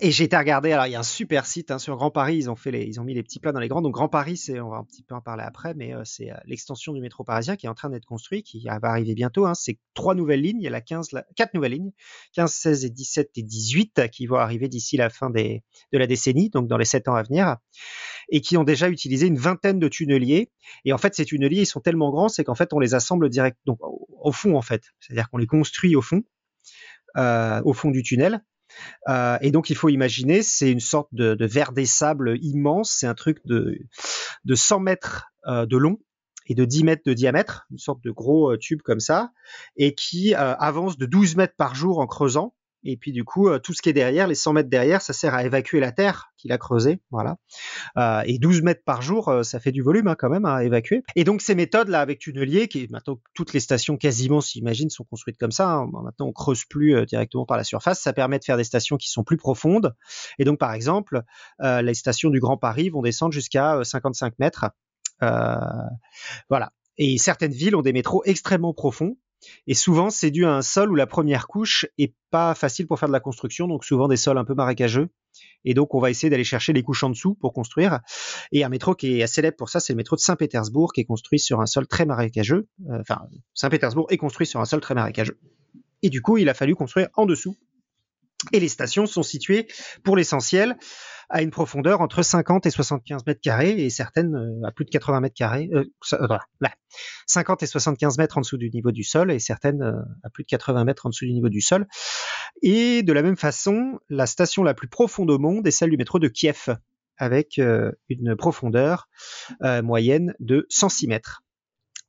Et j'ai été regarder, alors il y a un super site hein, sur Grand Paris, ils ont fait les, ils ont mis les petits plats dans les grands. Donc Grand Paris, c'est, on va un petit peu en parler après, mais euh, c'est euh, l'extension du métro parisien qui est en train d'être construit, qui va arriver bientôt. Hein. C'est trois nouvelles lignes, il y a la 15, la, quatre nouvelles lignes, 15, 16 et 17 et 18 euh, qui vont arriver d'ici la fin des, de la décennie, donc dans les sept ans à venir, et qui ont déjà utilisé une vingtaine de tunneliers. Et en fait, ces tunneliers, ils sont tellement grands, c'est qu'en fait, on les assemble direct, donc au, au fond en fait, c'est-à-dire qu'on les construit au fond, euh, au fond du tunnel. Euh, et donc il faut imaginer, c'est une sorte de, de verre des sables immense, c'est un truc de, de 100 mètres euh, de long et de 10 mètres de diamètre, une sorte de gros euh, tube comme ça, et qui avance de 12 mètres par jour en creusant. Et puis du coup, euh, tout ce qui est derrière, les 100 mètres derrière, ça sert à évacuer la terre qu'il a creusée, voilà. Euh, et 12 mètres par jour, euh, ça fait du volume hein, quand même à évacuer. Et donc ces méthodes là avec tunnelier, qui maintenant toutes les stations quasiment s'imagine sont construites comme ça. hein. Maintenant on creuse plus euh, directement par la surface, ça permet de faire des stations qui sont plus profondes. Et donc par exemple, euh, les stations du Grand Paris vont descendre jusqu'à euh, 55 mètres. Voilà. Et certaines villes ont des métros extrêmement profonds. Et souvent, c'est dû à un sol où la première couche est pas facile pour faire de la construction, donc souvent des sols un peu marécageux. Et donc, on va essayer d'aller chercher les couches en dessous pour construire. Et un métro qui est assez célèbre pour ça, c'est le métro de Saint-Pétersbourg, qui est construit sur un sol très marécageux. Euh, Enfin, Saint-Pétersbourg est construit sur un sol très marécageux. Et du coup, il a fallu construire en dessous. Et les stations sont situées, pour l'essentiel, à une profondeur entre 50 et 75 mètres carrés, et certaines euh, à plus de 80 mètres carrés. Euh, ça- euh, voilà, là. 50 et 75 mètres en dessous du niveau du sol, et certaines euh, à plus de 80 mètres en dessous du niveau du sol. Et de la même façon, la station la plus profonde au monde est celle du métro de Kiev, avec une profondeur moyenne de 106 mètres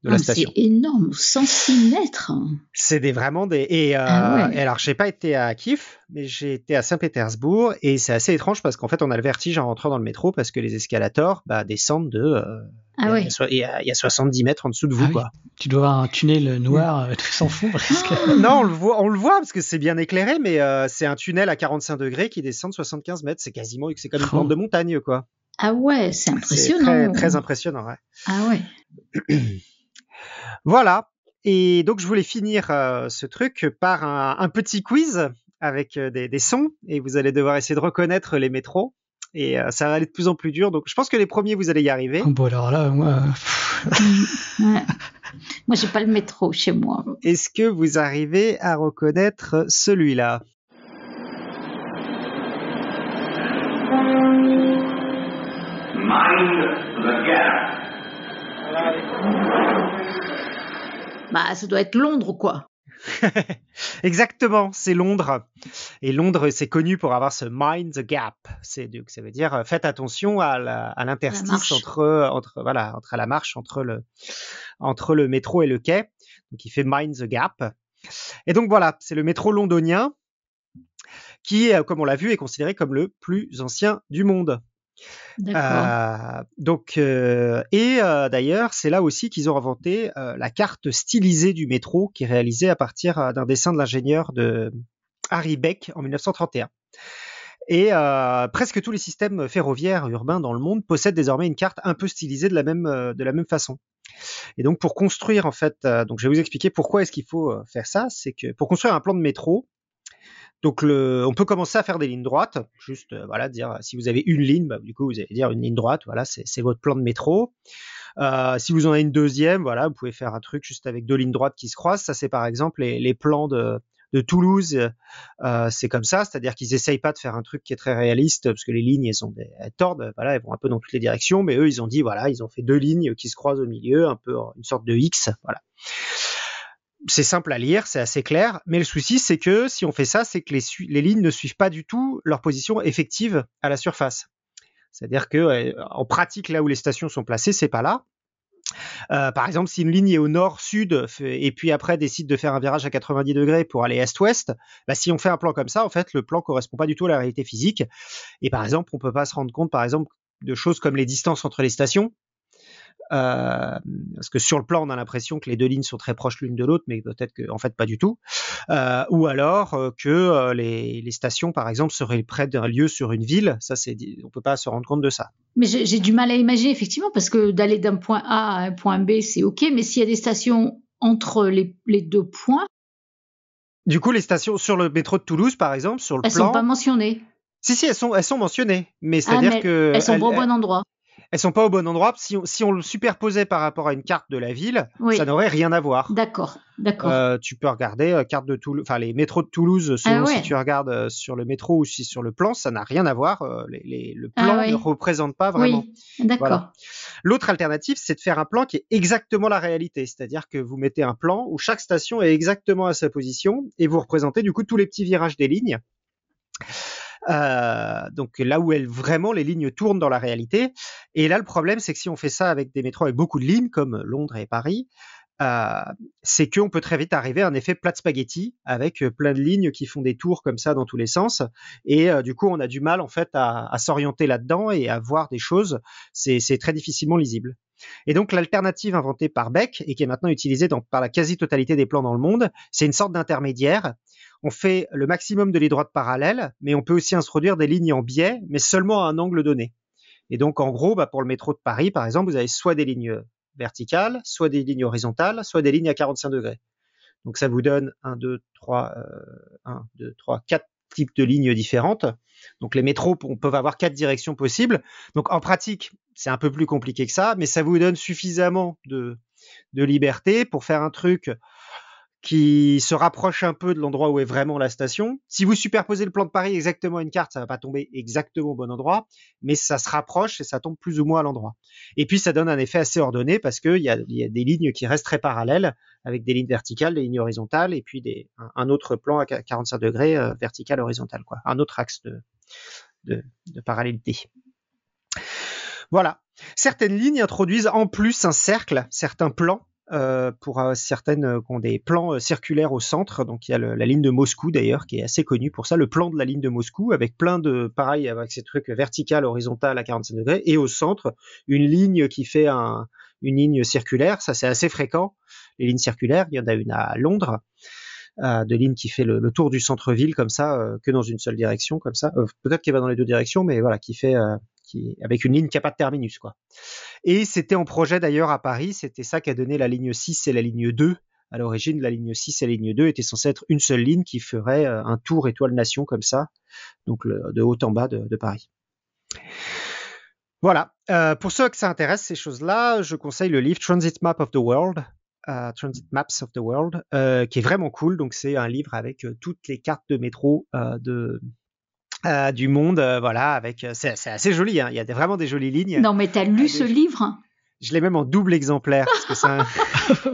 de la Ah, station. c'est énorme, 106 mètres. C'est des vraiment des et, euh, Ah ouais. et alors j'ai pas été à Kiev, mais j'ai été à Saint-Pétersbourg et c'est assez étrange parce qu'en fait on a le vertige en rentrant dans le métro parce que les escalators bah, descendent de euh, Ah il y a- ouais. il y a so- il y, a, il y a 70 mètres en dessous de vous Ah oui. quoi. Tu dois avoir un tunnel noir euh, sans fond presque. Non, on le voit, on le voit parce que c'est bien éclairé, mais euh, c'est un tunnel à 45 degrés qui descend de 75 mètres. C'est quasiment, c'est comme une Oh. de montagne quoi. Ah ouais, c'est C'est impressionnant. très, très impressionnant. Ouais. Ah ouais. Voilà. Et donc je voulais finir euh, ce truc par un, un petit quiz avec euh, des, des sons et vous allez devoir essayer de reconnaître les métros. et euh, ça va aller de plus en plus dur. Donc je pense que les premiers vous allez y arriver. Bon alors là, moi, Ouais. Moi, j'ai pas le métro chez moi. Est-ce que vous arrivez à reconnaître celui-là? Mind the gap. Bah, ça doit être Londres, quoi. Exactement, c'est Londres. Et Londres, c'est connu pour avoir ce mind the gap. C'est donc ça veut dire euh, faites attention à l'interstice entre entre voilà entre la marche entre le entre le métro et le quai. Donc il fait mind the gap. Et donc voilà, c'est le métro londonien qui, euh, comme on l'a vu, est considéré comme le plus ancien du monde. Donc, et d'ailleurs, c'est là aussi qu'ils ont inventé la carte stylisée du métro, qui est réalisée à partir d'un dessin de l'ingénieur de Harry Beck en 1931. Et presque tous les systèmes ferroviaires urbains dans le monde possèdent désormais une carte un peu stylisée de la même de la même façon. Et donc pour construire en fait, donc je vais vous expliquer pourquoi est-ce qu'il faut faire ça, c'est que pour construire un plan de métro, donc le, on peut commencer à faire des lignes droites, juste euh, voilà dire euh, si vous avez une ligne, bah, du coup vous allez dire une ligne droite, voilà c'est votre plan de métro. Euh, si vous en avez une deuxième, voilà vous pouvez faire un truc juste avec deux lignes droites qui se croisent. Ça c'est par exemple les, les plans de de Toulouse, euh, c'est comme ça, c'est-à-dire qu'ils essayent pas de faire un truc qui est très réaliste parce que les lignes elles sont des, elles tordent, voilà, elles vont un peu dans toutes les directions, mais eux ils ont dit voilà, ils ont fait deux lignes qui se croisent au milieu, un peu une sorte de X, voilà. C'est simple à lire, c'est assez clair, mais le souci c'est que si on fait ça, c'est que les, lignes ne suivent pas du tout leur position effective à la surface. C'est-à-dire que en pratique, là où les stations sont placées, c'est pas là. Euh, par exemple, si une ligne est au nord-sud et puis après décide de faire un virage à 90 degrés pour aller est-ouest, bah, si on fait un plan comme ça, en fait, le plan correspond pas du tout à la réalité physique. Et par exemple, on peut pas se rendre compte, par exemple, de choses comme les distances entre les stations. Euh, parce que sur le plan, on a l'impression que les deux lignes sont très proches l'une de l'autre, mais peut-être que en fait pas du tout. Euh, ou alors euh, que les, les stations, par exemple, seraient près d'un lieu sur une ville. Ça, c'est, on peut pas se rendre compte de ça. Mais j'ai du mal à imaginer, effectivement, parce que d'aller d'un point A à un point B, c'est OK, mais s'il y a des stations entre les, les deux points, Du coup, les stations sur le métro de Toulouse, par exemple, sur le elles plan, sont pas mentionnées. si si, elles sont elles sont mentionnées, mais Ah, c'est-à-dire que Elles sont elles, pas au bon endroit. Elles sont pas au bon endroit. Si on, si on le superposait par rapport à une carte de la ville, Oui. ça n'aurait rien à voir. D'accord, d'accord. Euh, tu peux regarder euh, carte de Toulouse, enfin les métros de Toulouse, selon Ah ouais. si tu regardes euh, sur le métro ou si sur le plan, ça n'a rien à voir. euh, les, les- le plan Ah oui. ne représente pas vraiment. oui, d'accord. Voilà. L'autre alternative, c'est de faire un plan qui est exactement la réalité, c'est-à-dire que vous mettez un plan où chaque station est exactement à sa position et vous représentez du coup tous les petits virages des lignes. Euh, donc là où elles, vraiment les lignes tournent dans la réalité. Et là, le problème, c'est que si on fait ça avec des métros avec beaucoup de lignes, comme Londres et Paris, euh, c'est qu'on peut très vite arriver à un effet plat de spaghetti avec euh, plein de lignes qui font des tours comme ça dans tous les sens. Et euh, du coup, on a du mal en fait à, s'orienter là-dedans et à voir des choses. C'est c'est très difficilement lisible. Et donc l'alternative inventée par Beck et qui est maintenant utilisée dans, par la quasi-totalité des plans dans le monde, c'est une sorte d'intermédiaire. On fait le maximum de lignes droites parallèles, mais on peut aussi introduire des lignes en biais, mais seulement à un angle donné. Et donc en gros, bah, pour le métro de Paris, par exemple, vous avez soit des lignes verticales, soit des lignes horizontales, soit des lignes à 45 degrés. Donc ça vous donne 1, 2, 3, euh, 1, 2, 3, 4 types de lignes différentes. Donc les métros on peuvent avoir quatre directions possibles. Donc en pratique, c'est un peu plus compliqué que ça, mais ça vous donne suffisamment de liberté pour faire un truc qui se rapproche un peu de l'endroit où est vraiment la station. Si vous superposez le plan de Paris exactement à une carte, ça va pas tomber exactement au bon endroit, mais ça se rapproche et ça tombe plus ou moins à l'endroit. Et puis ça donne un effet assez ordonné parce qu'il y a, y a des lignes qui restent très parallèles, avec des lignes verticales, des lignes horizontales, et puis des, un, autre plan à 45 degrés euh, vertical horizontal, quoi. Un autre axe de, de, de parallélité. Voilà. Certaines lignes introduisent en plus un cercle, certains plans euh, pour euh, certaines euh, qui ont des plans euh, circulaires au centre. Donc il y a le, la ligne de Moscou d'ailleurs qui est assez connue pour ça, le plan de la ligne de Moscou avec plein de pareil avec ces trucs vertical, horizontal à 45 degrés et au centre une ligne qui fait un, une ligne circulaire. Ça c'est assez fréquent. Les lignes circulaires, il y en a une à Londres. Euh, de ligne qui fait le, le tour du centre-ville comme ça, euh, que dans une seule direction comme ça. Euh, Peut-être qu'elle va dans les deux directions, mais voilà, qui fait qui avec une ligne qui a pas de terminus quoi. Et c'était en projet d'ailleurs à Paris, c'était ça qui a donné la ligne 6 et la ligne 2. À l'origine, la ligne 6 et la ligne 2 étaient censées être une seule ligne qui ferait euh, un tour étoile nation comme ça, donc de haut en bas de, Paris. Voilà. Euh, pour ceux que ça intéresse ces choses-là, je conseille le livre Transit Map of the World, euh, Transit Maps of the World, qui est vraiment cool. Donc c'est un livre avec toutes les cartes de métro de euh, du monde, euh, voilà, avec c'est c'est assez joli. Hein. Il y a des- vraiment des jolies lignes. Non, mais t'as lu ce livre? Je l'ai même en double exemplaire parce que c'est un,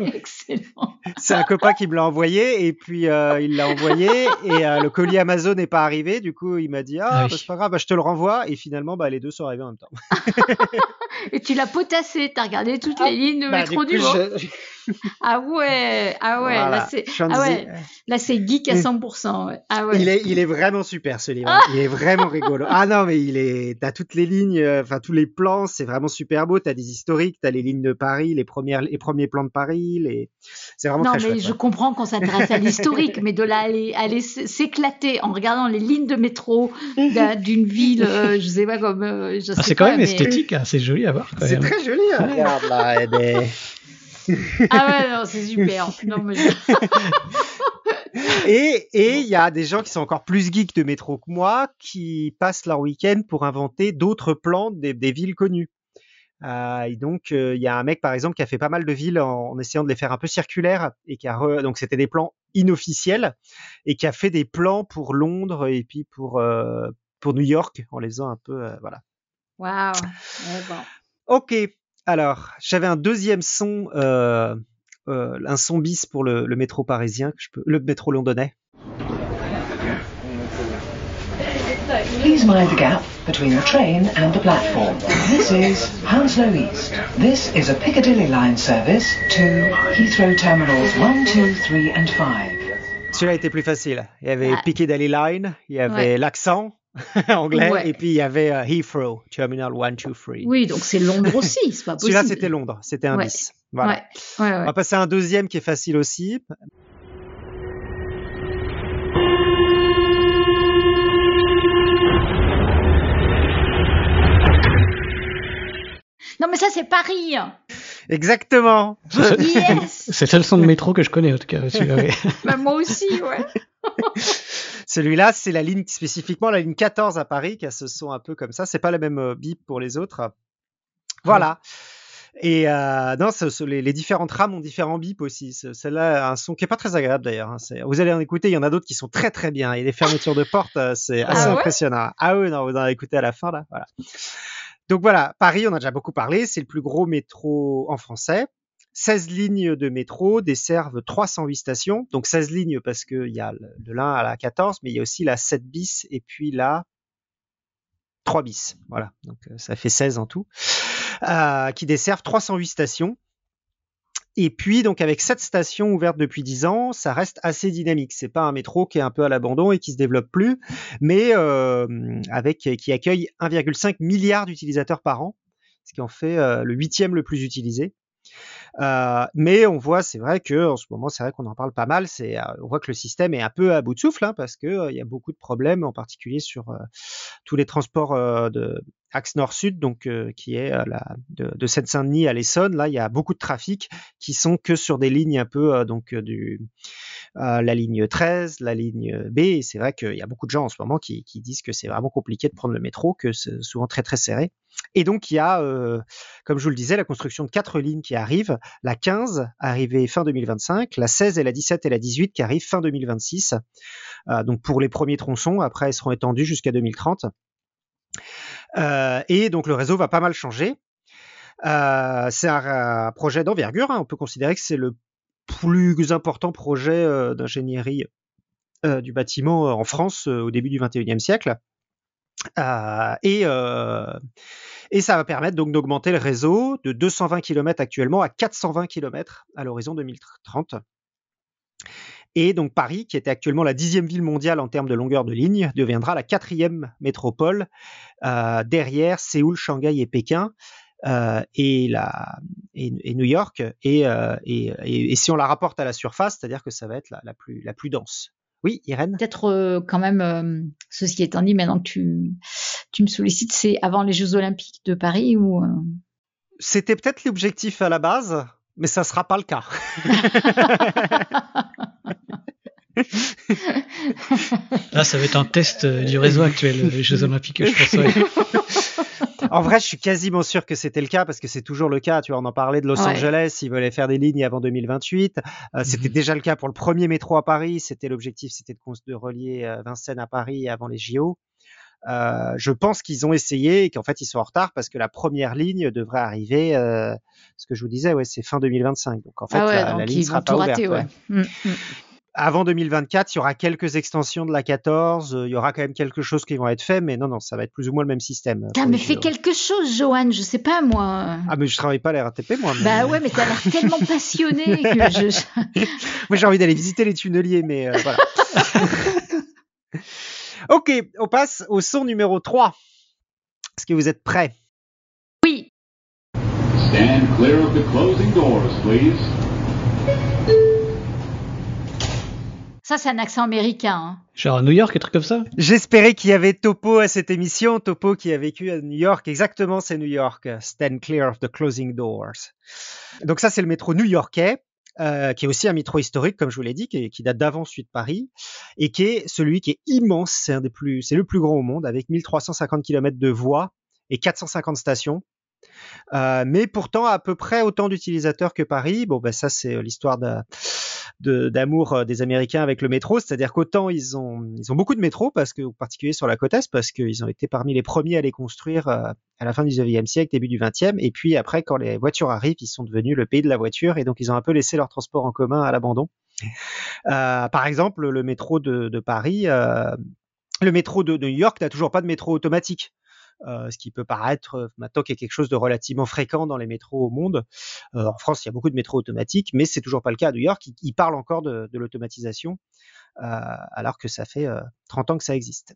Excellent. c'est un copain qui me l'a envoyé et puis euh, il l'a envoyé et euh, le colis Amazon n'est pas arrivé. Du coup, il m'a dit ah, Ah oui. bah, c'est pas grave, bah, je te le renvoie et finalement bah, les deux sont arrivés en même temps. Et tu l'as potassé, t'as regardé toutes les lignes de Bah, métro du du coup, je- Ah ouais, ah ouais, Voilà. là c'est Transit- ah ouais. là c'est geek à 100%. ouais. Ah ouais. Il est, il est vraiment super ce livre. hein. Il est vraiment rigolo. Ah non, mais il est. T'as toutes les lignes, euh, enfin tous les plans, c'est vraiment super beau. T'as des historiques, t'as les lignes de Paris, les premières, les premiers plans de Paris, les. C'est vraiment Non, très mais chouette. je ouais. comprends qu'on s'intéresse à l'historique, mais de là aller, aller s'éclater en regardant les lignes de métro d'un- d'une ville, euh, je sais pas comme, euh, Ah, c'est quand même mais- esthétique, hein, c'est joli à voir. C'est très joli. hein. Regarde là, des- Ah ouais, non, c'est super. Non, mais je- Et et il y a des gens qui sont encore plus geeks de métro que moi qui passent leur week-end pour inventer d'autres plans des, des villes connues. Euh, et donc euh, il y a un mec par exemple qui a fait pas mal de villes en, en essayant de les faire un peu circulaires et qui a re- donc c'était des plans inofficiels et qui a fait des plans pour Londres et puis pour euh, pour New York en les faisant un peu euh, voilà. Waouh. Ouais, bon. Ok, alors j'avais un deuxième son, euh, euh, un son bis pour le, le métro parisien, que je peux, le métro londonais. Please mind the gap between the train and the platform. This is Hounslow East. This is a Piccadilly line service to Heathrow Terminals 1, 2, 3 and 5. Celui-là était plus facile. Il y avait Ah. Piccadilly Line, il y avait Ouais. l'accent anglais, Ouais. et puis il y avait euh, Heathrow, Terminal 1, 2, 3. Oui, donc c'est Londres aussi, c'est pas possible. Celui-là c'était Londres, c'était un Ouais. bis. Voilà. Ouais, On va passer à un deuxième qui est facile aussi. Non, mais ça c'est Paris. Exactement. Yes. C'est le seul son de métro que je connais en tout cas. Bah, moi aussi, ouais. Celui-là, c'est la ligne spécifiquement la ligne 14 à Paris qui a ce son un peu comme ça. C'est pas la même euh, bip pour les autres. Voilà. Et euh, non, ce- ce- les, les différentes rames ont différents bips aussi. Ce- Celle-là a un son qui est pas très agréable d'ailleurs. hein. Vous allez en écouter. Il y en a d'autres qui sont très très bien. Et les fermetures de porte, euh, c'est Ah assez ouais? impressionnant. Ah oui, non, vous en écoutez à la fin là. Voilà. Donc voilà, Paris, on a déjà beaucoup parlé. C'est le plus gros métro en français. 16 lignes de métro desservent 308 stations. Donc 16 lignes parce qu'il y a de l'un à la 14, mais il y a aussi la 7 bis et puis la 3 bis. Voilà, donc euh, ça fait 16 en tout. Euh, qui desservent 308 stations. Et puis, donc, avec cette station ouverte depuis 10 ans, ça reste assez dynamique. C'est pas un métro qui est un peu à l'abandon et qui se développe plus, mais euh, avec qui accueille 1,5 milliard d'utilisateurs par an, ce qui en fait euh, le huitième le plus utilisé. Euh, mais on voit, c'est vrai que en ce moment, c'est vrai qu'on en parle pas mal. Euh, on voit que le système est un peu à bout de souffle hein, parce que euh, il y a beaucoup de problèmes, en particulier sur tous les transports de axe nord-sud, donc qui est la, de, de Seine-Saint-Denis à l'Essonne. Là, il y a beaucoup de trafic qui sont que sur des lignes un peu donc du la ligne 13, la ligne B. Et c'est vrai qu'il y a beaucoup de gens en ce moment qui disent que c'est vraiment compliqué de prendre le métro, que c'est souvent très très serré. Et donc il y a, euh, comme je vous le disais, la construction de quatre lignes qui arrivent. La 15 arrivée fin 2025, la 16 et la 17 et la 18 qui arrivent fin 2026. Euh, donc pour les premiers tronçons, après elles seront étendues jusqu'à 2030. Euh, et donc le réseau va pas mal changer. Euh, c'est un, projet d'envergure. hein. On peut considérer que c'est le plus important projet euh, d'ingénierie euh, du bâtiment en France au début du 21e siècle. Et, euh, et ça va permettre donc d'augmenter le réseau de 220 km actuellement à 420 km à l'horizon 2030. Et donc Paris, qui était actuellement la dixième ville mondiale en termes de longueur de ligne, deviendra la quatrième métropole euh, derrière Séoul, Shanghai et Pékin. Euh, et, New York, et, si on la rapporte à la surface, c'est-à-dire que ça va être la plus dense. Oui, Irène? Peut-être euh, quand même, euh, ceci étant dit, maintenant que tu, tu me sollicites, c'est avant les Jeux Olympiques de Paris ou euh... C'était peut-être l'objectif à la base, mais ça sera pas le cas. Là, ça va être un test euh, du réseau actuel, euh, les Jeux Olympiques, je pense. ouais. En vrai, je suis quasiment sûr que c'était le cas parce que c'est toujours le cas. Tu vois, on en parlait de Los Ouais. Angeles, ils voulaient faire des lignes avant 2028. Euh, C'était Mhm. déjà le cas pour le premier métro à Paris. C'était l'objectif, c'était de, relier euh, Vincennes à Paris avant les JO. Euh, je pense qu'ils ont essayé et qu'en fait ils sont en retard parce que la première ligne devrait arriver. Euh, ce que je vous disais, ouais, c'est fin 2025. Donc en fait, ah ouais, la, ligne ils sera pas tout ouverte. rater, ouais. ouais. Mm. Avant 2024, il y aura quelques extensions de la 14. euh, Il y aura quand même quelque chose qui vont être faits, mais non, non, ça va être plus ou moins le même système. Ah, mais fais JO. quelque chose, Johan, je sais pas moi. Ah, mais je travaille pas à la RATP, moi. mais- Bah ouais, mais t'as l'air tellement passionné que je. je- Moi, j'ai envie d'aller visiter les tunneliers, mais euh, voilà. ok, on passe au son numéro 3. Est-ce que vous êtes prêts? Oui, Stand clear of the closing doors, please. Ça c'est un accent américain. hein. Genre à New York, un truc comme ça? J'espérais qu'il y avait Topo à cette émission. Topo qui a vécu à New York. Exactement, c'est New York. Stand clear of the closing doors. Donc ça, c'est le métro new-yorkais. euh, qui est aussi un métro historique, comme je vous l'ai dit, qui, est- qui date d'avant celui de Paris, et qui est celui qui est immense, c'est un des plus, c'est le plus grand au monde, avec 1350 km de voies et 450 stations. Euh, mais pourtant à peu près autant d'utilisateurs que Paris. Bon, ben ça c'est euh, l'histoire de- de- d'amour euh, des Américains avec le métro, c'est-à-dire qu'autant ils ont ils ont beaucoup de métros parce que en particulier sur la côte est parce qu'ils ont été parmi les premiers à les construire euh, à la fin du 19e siècle, début du 20e, et puis après quand les voitures arrivent, ils sont devenus le pays de la voiture et donc ils ont un peu laissé leur transport en commun à l'abandon. Euh, par exemple, le métro de, de Paris, euh, le métro de, de New York n'a toujours pas de métro automatique. Euh, ce qui peut paraître euh, maintenant qu'il y a quelque chose de relativement fréquent dans les métros au monde. Euh, en France, il y a beaucoup de métros automatiques, mais c'est toujours pas le cas à New York. Ils, ils parlent encore de, de l'automatisation, euh, alors que ça fait euh, 30 ans que ça existe.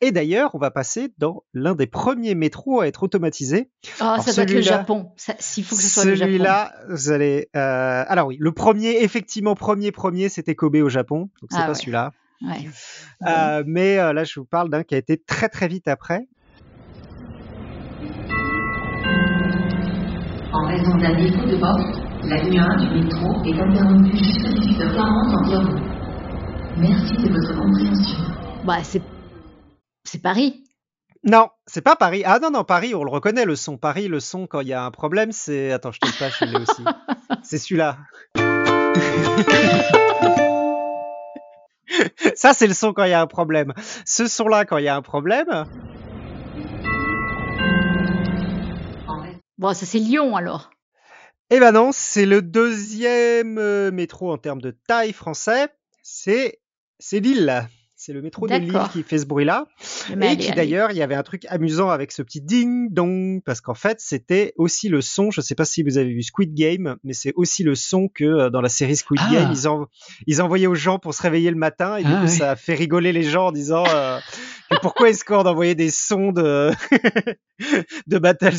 Et d'ailleurs, on va passer dans l'un des premiers métros à être automatisé. Oh, Alors, ça doit être le Japon. S'il faut que ce soit le Japon. Celui-là, vous allez. euh, alors oui, le premier, effectivement, premier, premier, c'était Kobe au Japon. Donc c'est Ah pas ouais. celui-là. Ouais. Euh, mais euh, là, je vous parle d'un qui a été très très vite après. En raison d'un défaut de box, la ligne 1 du métro est interrompue jusqu'à 18h40 environ. Merci de votre compréhension. Bah, c'est c'est Paris. Non, c'est pas Paris. Ah non, non, Paris, on le reconnaît, le son. Paris, le son, quand il y a un problème, c'est. Attends, je te le passe, je l'ai aussi. C'est celui-là. Ça, c'est le son quand il y a un problème. Ce son-là, quand il y a un problème. Bon, ça c'est Lyon alors. Eh ben non, c'est le deuxième euh, métro en termes de taille français. C'est c'est Lille. C'est le métro de Lille qui fait ce bruit-là. Mais Et allez, qui d'ailleurs, il y avait un truc amusant avec ce petit ding dong parce qu'en fait, c'était aussi le son. Je sais pas si vous avez vu Squid Game, mais c'est aussi le son que euh, dans la série Squid Ah. Game, ils, en, ils envoyaient aux gens pour se réveiller le matin et du Ah, coup, ouais. ça a fait rigoler les gens en disant euh, pourquoi est-ce qu'on envoyait des sons de de battle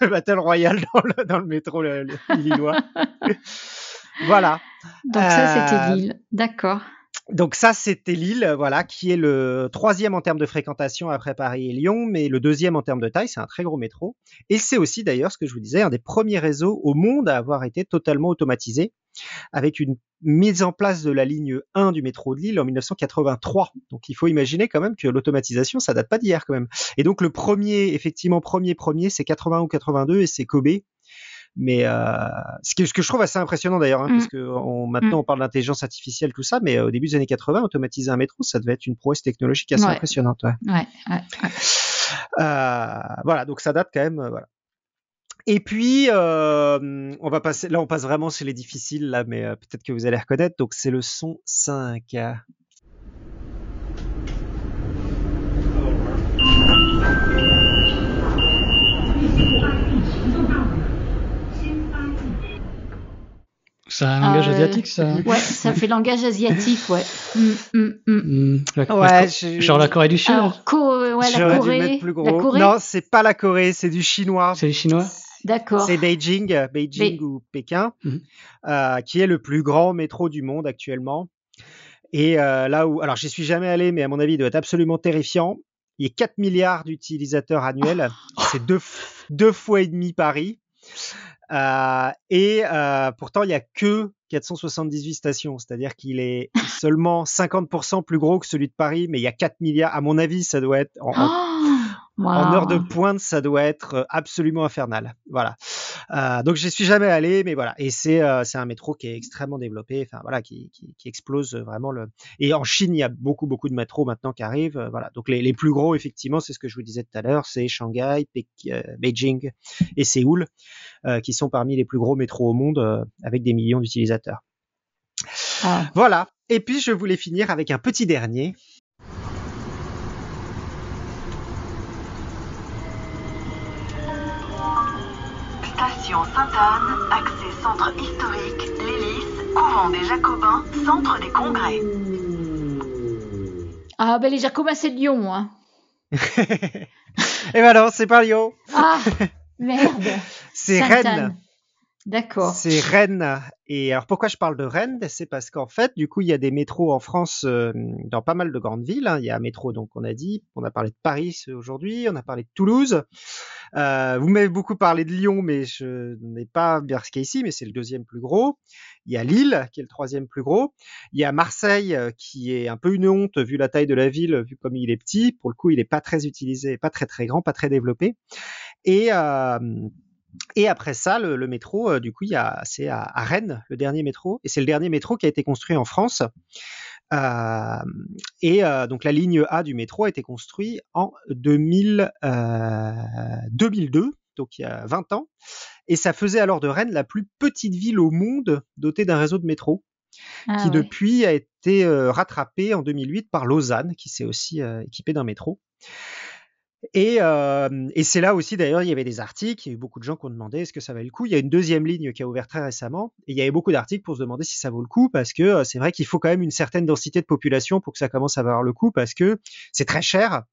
de battle royale dans le dans le métro le, le- lillois. voilà. Donc ça Euh, c'était Lille. D'accord. Donc ça, c'était Lille, voilà, qui est le troisième en termes de fréquentation après Paris et Lyon, mais le deuxième en termes de taille. C'est un très gros métro. Et c'est aussi d'ailleurs ce que je vous disais, un des premiers réseaux au monde à avoir été totalement automatisé, avec une mise en place de la ligne 1 du métro de Lille en 1983. Donc il faut imaginer quand même que l'automatisation, ça date pas d'hier quand même. Et donc le premier, effectivement, premier, premier, c'est 81 ou 82 et c'est Kobe. Mais euh, ce, que, ce que je trouve assez impressionnant d'ailleurs, hein, Mm. parce que on, maintenant on parle d'intelligence artificielle, tout ça, mais euh, au début des années 80, automatiser un métro, ça devait être une prouesse technologique assez Ouais. impressionnante. ouais. Ouais, ouais, ouais. Euh, voilà, donc ça date quand même. voilà. Et puis, euh, on va passer. Là, on passe vraiment chez les difficiles, là, mais euh, peut-être que vous allez reconnaître. Donc, c'est le son 5. C'est un langage Euh, asiatique, ça Ouais, ça fait langage asiatique, ouais. Mm, mm, mm. La- Ouais, Genre la Corée du Sud Alors, Co- ouais, la Corée. plus gros. La Corée. Non, c'est pas la Corée, c'est du chinois. C'est les Chinois D'accord. C'est Beijing, Beijing ou Pékin, euh, qui est le plus grand métro du monde actuellement. Et euh, là où, alors j'y suis jamais allé, mais à mon avis, il doit être absolument terrifiant. Il y a 4 milliards d'utilisateurs annuels. C'est deux, deux fois et demi Paris. Euh, et euh, pourtant, il y a que 478 stations, c'est-à-dire qu'il est seulement 50% plus gros que celui de Paris, mais il y a 4 milliards. À mon avis, ça doit être en, en- En heure de pointe, ça doit être euh, absolument infernal. Voilà. Euh, donc, j'y suis jamais allé, mais voilà. Et c'est euh, un métro qui est extrêmement développé, enfin voilà, qui, qui, qui explose vraiment le. Et en Chine, il y a beaucoup beaucoup de métros maintenant qui arrivent. euh, voilà. Donc les, les plus gros, effectivement, c'est ce que je vous disais tout à l'heure, c'est Shanghai, Pék- euh, Beijing et Séoul, euh, qui sont parmi les plus gros métros au monde, euh, avec des millions d'utilisateurs. Ah. Voilà. Et puis je voulais finir avec un petit dernier. Accès centre historique, l'hélice, couvent des Jacobins, centre des congrès. Ah, ben les Jacobins, c'est Lyon. Hein. Et ben non, c'est pas Lyon, Ah, merde. c'est. Rennes. D'accord. C'est Rennes. Et alors pourquoi je parle de Rennes? C'est parce qu'en fait, du coup, il y a des métros en France euh, dans pas mal de grandes villes. hein. Il y a un métro, donc on a dit, on a parlé de Paris aujourd'hui, on a parlé de Toulouse. Euh, vous m'avez beaucoup parlé de Lyon, mais je n'ai pas bien ce qu'il y a ici, mais c'est le deuxième plus gros. Il y a Lille, qui est le troisième plus gros. Il y a Marseille, euh, qui est un peu une honte vu la taille de la ville, vu comme il est petit. Pour le coup, il est pas très utilisé, pas très très grand, pas très développé. Et euh, et après ça, le, le métro, euh, du coup, c'est à, à Rennes, le dernier métro, et c'est le dernier métro qui a été construit en France. Euh, et euh, donc la ligne A du métro a été construite en 2000, euh, 2002, donc il y a 20 ans, et ça faisait alors de Rennes la plus petite ville au monde dotée d'un réseau de métro, Ah, qui ouais. depuis a été euh, rattrapé en 2008 par Lausanne, qui s'est aussi euh, équipé d'un métro. Et, euh, et c'est là aussi, d'ailleurs, il y avait des articles, il y a eu beaucoup de gens qui ont demandé est-ce que ça valait le coup. Il y a une deuxième ligne qui a ouvert très récemment, et il y avait beaucoup d'articles pour se demander si ça vaut le coup, parce que euh, c'est vrai qu'il faut quand même une certaine densité de population pour que ça commence à valoir le coup, parce que c'est très cher.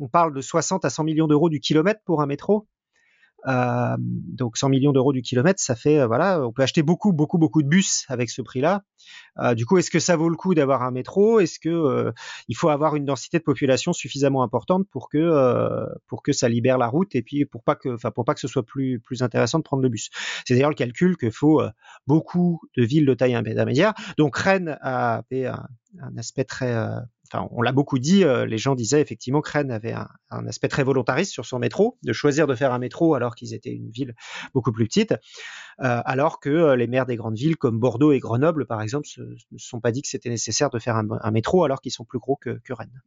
On parle de 60 à 100 millions d'euros du kilomètre pour un métro. Euh, donc 100 millions d'euros du kilomètre, ça fait euh, voilà, on peut acheter beaucoup beaucoup beaucoup de bus avec ce prix-là. Euh, du coup, est-ce que ça vaut le coup d'avoir un métro? Est-ce que euh, il faut avoir une densité de population suffisamment importante pour que pour que ça libère la route et puis pour pas que enfin pour pas que ce soit plus plus intéressant de prendre le bus? C'est d'ailleurs le calcul que faut beaucoup de villes de taille intermédiaire. Donc Rennes avait un, un aspect très On l'a beaucoup dit, euh, les gens disaient effectivement que Rennes avait un, aspect très volontariste sur son métro, de choisir de faire un métro alors qu'ils étaient une ville beaucoup plus petite, euh, alors que euh, les maires des grandes villes comme Bordeaux et Grenoble, par exemple, se, ne se sont pas dit que c'était nécessaire de faire un, métro alors qu'ils sont plus gros que, que Rennes.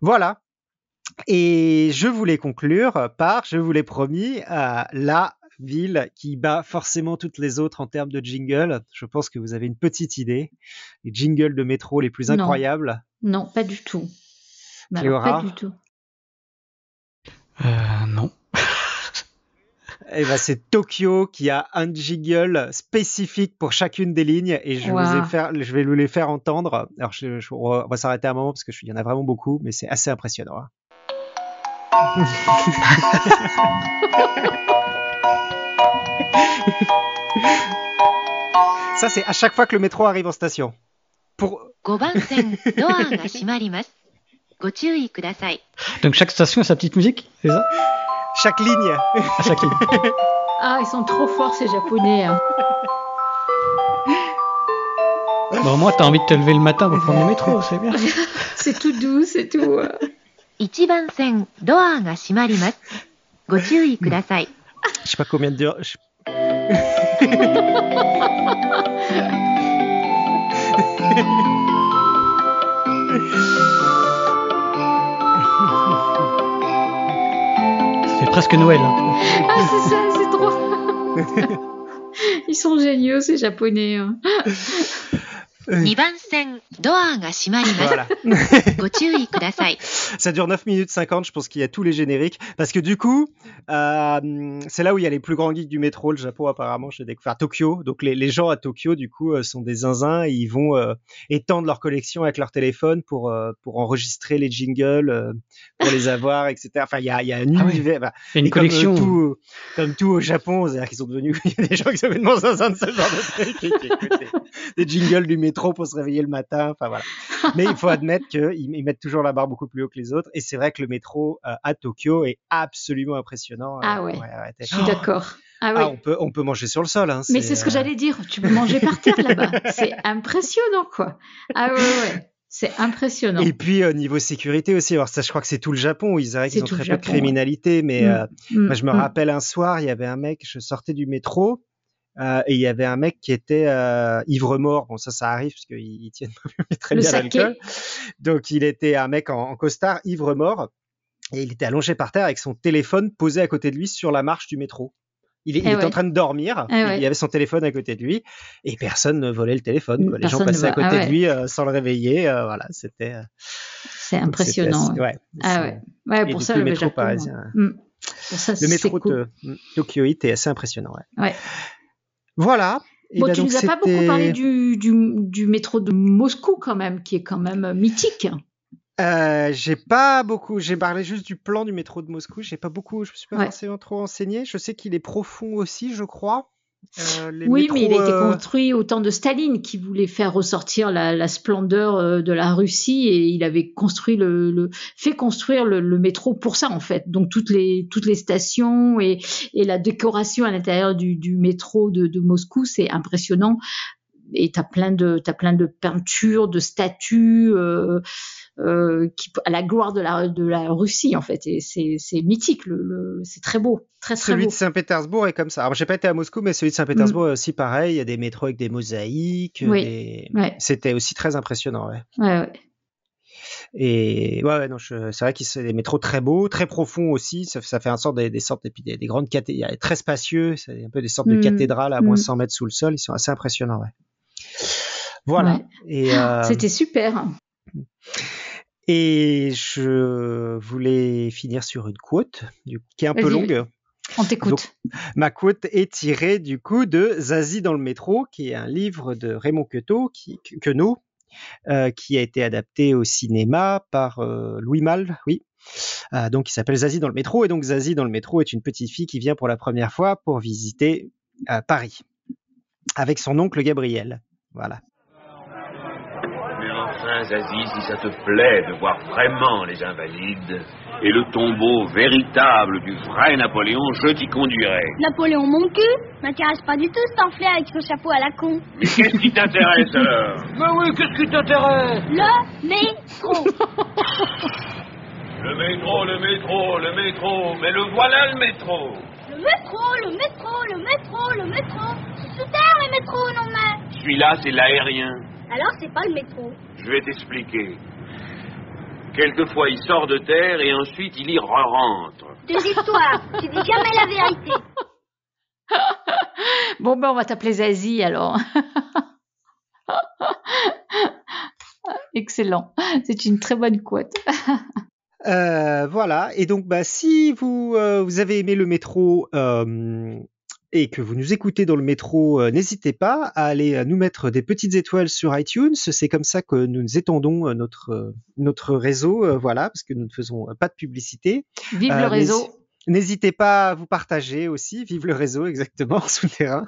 Voilà. Et je voulais conclure par, je vous l'ai promis, la ville qui bat forcément toutes les autres en termes de jingle. Je pense que vous avez une petite idée. Les jingles de métro les plus incroyables. Non, non pas du tout. Non, Cléora pas du tout. Euh, non. Eh ben, c'est Tokyo qui a un jingle spécifique pour chacune des lignes et je, Wow. vous ai faire, je vais vous les faire entendre. Alors, je, je- on va s'arrêter un moment parce que je- il y en a vraiment beaucoup, mais c'est assez impressionnant. hein. Ça, c'est à chaque fois que le métro arrive en station. Pour... Donc chaque station a sa petite musique, c'est ça? Chaque ligne. À chaque ligne. Ah, ils sont trop forts ces japonais. Hein. Bon, moi, t'as envie de te lever le matin pour prendre le métro, c'est bien. c'est tout doux, c'est tout. Hein. Je sais pas combien de, C'est presque Noël. hein. Ah, c'est ça, c'est trop. Ils sont géniaux ces japonais. hein. 2番線ドアが閉まります。 Voilà. ご注意ください。 Ça dure 9 minutes 50, je pense qu'il y a tous les génériques. Parce que du coup, euh, c'est là où il y a les plus grands geeks du métro, le Japon apparemment, j'ai découvert Tokyo. Donc les, les gens à Tokyo, du coup, euh, sont des zinzins et ils vont euh, étendre leur collection avec leur téléphone pour, euh, pour enregistrer les jingles, euh, pour les avoir, etc. Enfin, il y a, il y a un Ah oui. univers. bah, Il y a une et comme, euh, collection. tout, comme tout au Japon, c'est-à-dire qu'ils sont devenus, il y a des gens qui sont complètement zinzins de ce genre de truc et qui écoutent des, des jingles du métro pour se réveiller le matin. Enfin voilà. Mais il faut admettre qu'ils ils mettent toujours la barre beaucoup plus haut que les autres. Et c'est vrai que le métro euh, à Tokyo est absolument impressionnant. Euh, Ah ouais. t'es- Je suis d'accord. Ah oui. Ah, on peut, on peut manger sur le sol. Hein, Mais c'est ce que euh, j'allais dire. Tu peux manger par terre là-bas. C'est impressionnant, quoi. Ah ouais, ouais, ouais. C'est impressionnant. Et puis au niveau sécurité aussi, alors ça je crois que c'est tout le Japon, ils arrêtent C'est qu'ils ont très peu de ouais. criminalité, mais Mm. euh, Mm, moi, je me mm. rappelle un soir, il y avait un mec, je sortais du métro, euh, et il y avait un mec qui était euh, ivre mort. Bon ça ça arrive parce qu'ils ils tiennent très Le bien l'alcool. Donc il était un mec en, en costard ivre mort, et il était allongé par terre avec son téléphone posé à côté de lui sur la marche du métro. Il, est- il Eh était ouais. en train de dormir, Eh et ouais. il y avait son téléphone à côté de lui, et personne ne volait le téléphone. quoi. Les gens Personne passaient à côté ah ouais. de lui euh, sans le réveiller. voilà, c'était. C'est impressionnant. assez- Ah ouais. Ouais, Et pour ça, coup, le le métro parisien. Mm. Ça, Le métro cool. de mm, Tokyo Heat est assez impressionnant. Ouais. Ouais. Voilà. Et Bon, ben tu nous as pas beaucoup parlé du, du, du métro de Moscou quand même, qui est quand même mythique. Euh, j'ai pas beaucoup. J'ai parlé juste du plan du métro de Moscou. J'ai pas beaucoup. Je me suis pas Ouais. forcément trop renseigné. Je sais qu'il est profond aussi, je crois. Euh, les Oui, mais il a été euh, construit au temps de Staline, qui voulait faire ressortir la, la splendeur euh, de la Russie, et il avait construit le, le fait construire le, le métro pour ça en fait. Donc toutes les toutes les stations et, et la décoration à l'intérieur du, du métro de, de Moscou, c'est impressionnant. Et t'as plein de t'as plein de peintures, de statues. Euh, qui, à la gloire de la, de la Russie en fait et c'est mythique le, le- c'est très beau très très Celui beau de Saint-Pétersbourg est comme ça. Alors, j'ai pas été à Moscou, mais celui de Saint-Pétersbourg est aussi pareil. Il y a des métros avec des mosaïques. Oui. des- Ouais. C'était aussi très impressionnant. Ouais. ouais, ouais. Et ouais, ouais, non, je- c'est vrai qu'ils sont des métros très beaux, très profonds aussi. Ça, ça fait un sort des, des sortes des, des, des grandes cathédrales, très spacieux. C'est un peu des sortes de Mm. cathédrales à moins Mm. 100 mètres sous le sol. Ils sont assez impressionnants. Ouais. Voilà. Ouais. Euh, c'était super et je voulais finir sur une quote qui est un peu longue. on t'écoute ma quote est tirée du coup de Zazie dans le métro, qui est un livre de Raymond Queneau, qui, Queneau, euh, qui a été adapté au cinéma par euh, Louis Malle, oui. Euh, donc, il s'appelle Zazie dans le métro. Et donc, Zazie dans le métro est une petite fille qui vient pour la première fois pour visiter Paris avec son oncle Gabriel. Voilà. Enfin, Zazie, si ça te plaît de voir vraiment les invalides et le tombeau véritable du vrai Napoléon, je t'y conduirai. Napoléon mon cul M'intéresse pas du tout cet enflé avec son chapeau à la con. Mais qu'est-ce qui t'intéresse alors? Mais oui, qu'est-ce qui t'intéresse? Le métro Le métro, le métro, le métro, mais le voilà le métro Le métro, le métro, le métro, le métro C'est sous terre le métro, non mais Celui-là, c'est l'aérien. Alors c'est pas le métro. Je vais t'expliquer. Quelquefois, il sort de terre et ensuite il y re-rentre. Des histoires, tu dis jamais la vérité. Bon, ben, on va t'appeler Zazie alors. Excellent. C'est une très bonne quote. Euh, voilà. Et donc, bah, si vous, euh, vous avez aimé le métro euh, et que vous nous écoutez dans le métro, euh, n'hésitez pas à aller euh, nous mettre des petites étoiles sur iTunes. C'est comme ça que nous étendons euh, notre, notre réseau, voilà, parce que nous ne faisons pas de publicité. Vive le réseau. n'hési- N'hésitez pas à vous partager aussi. Vive le réseau, exactement, souterrain.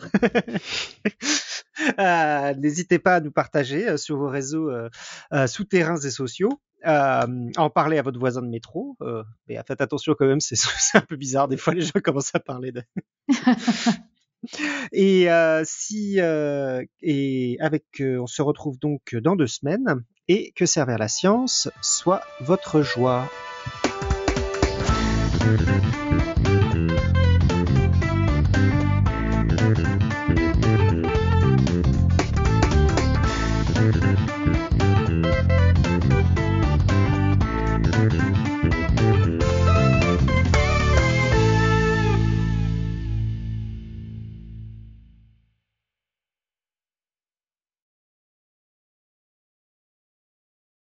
Euh, N'hésitez pas à nous partager euh, sur vos réseaux euh, souterrains et sociaux. Euh, à en parler à votre voisin de métro. Euh, mais faites attention quand même, c'est c'est un peu bizarre. Des fois, les gens commencent à parler de. et euh, si euh, et avec, euh, on se retrouve donc dans deux semaines. Et que servir la science soit votre joie.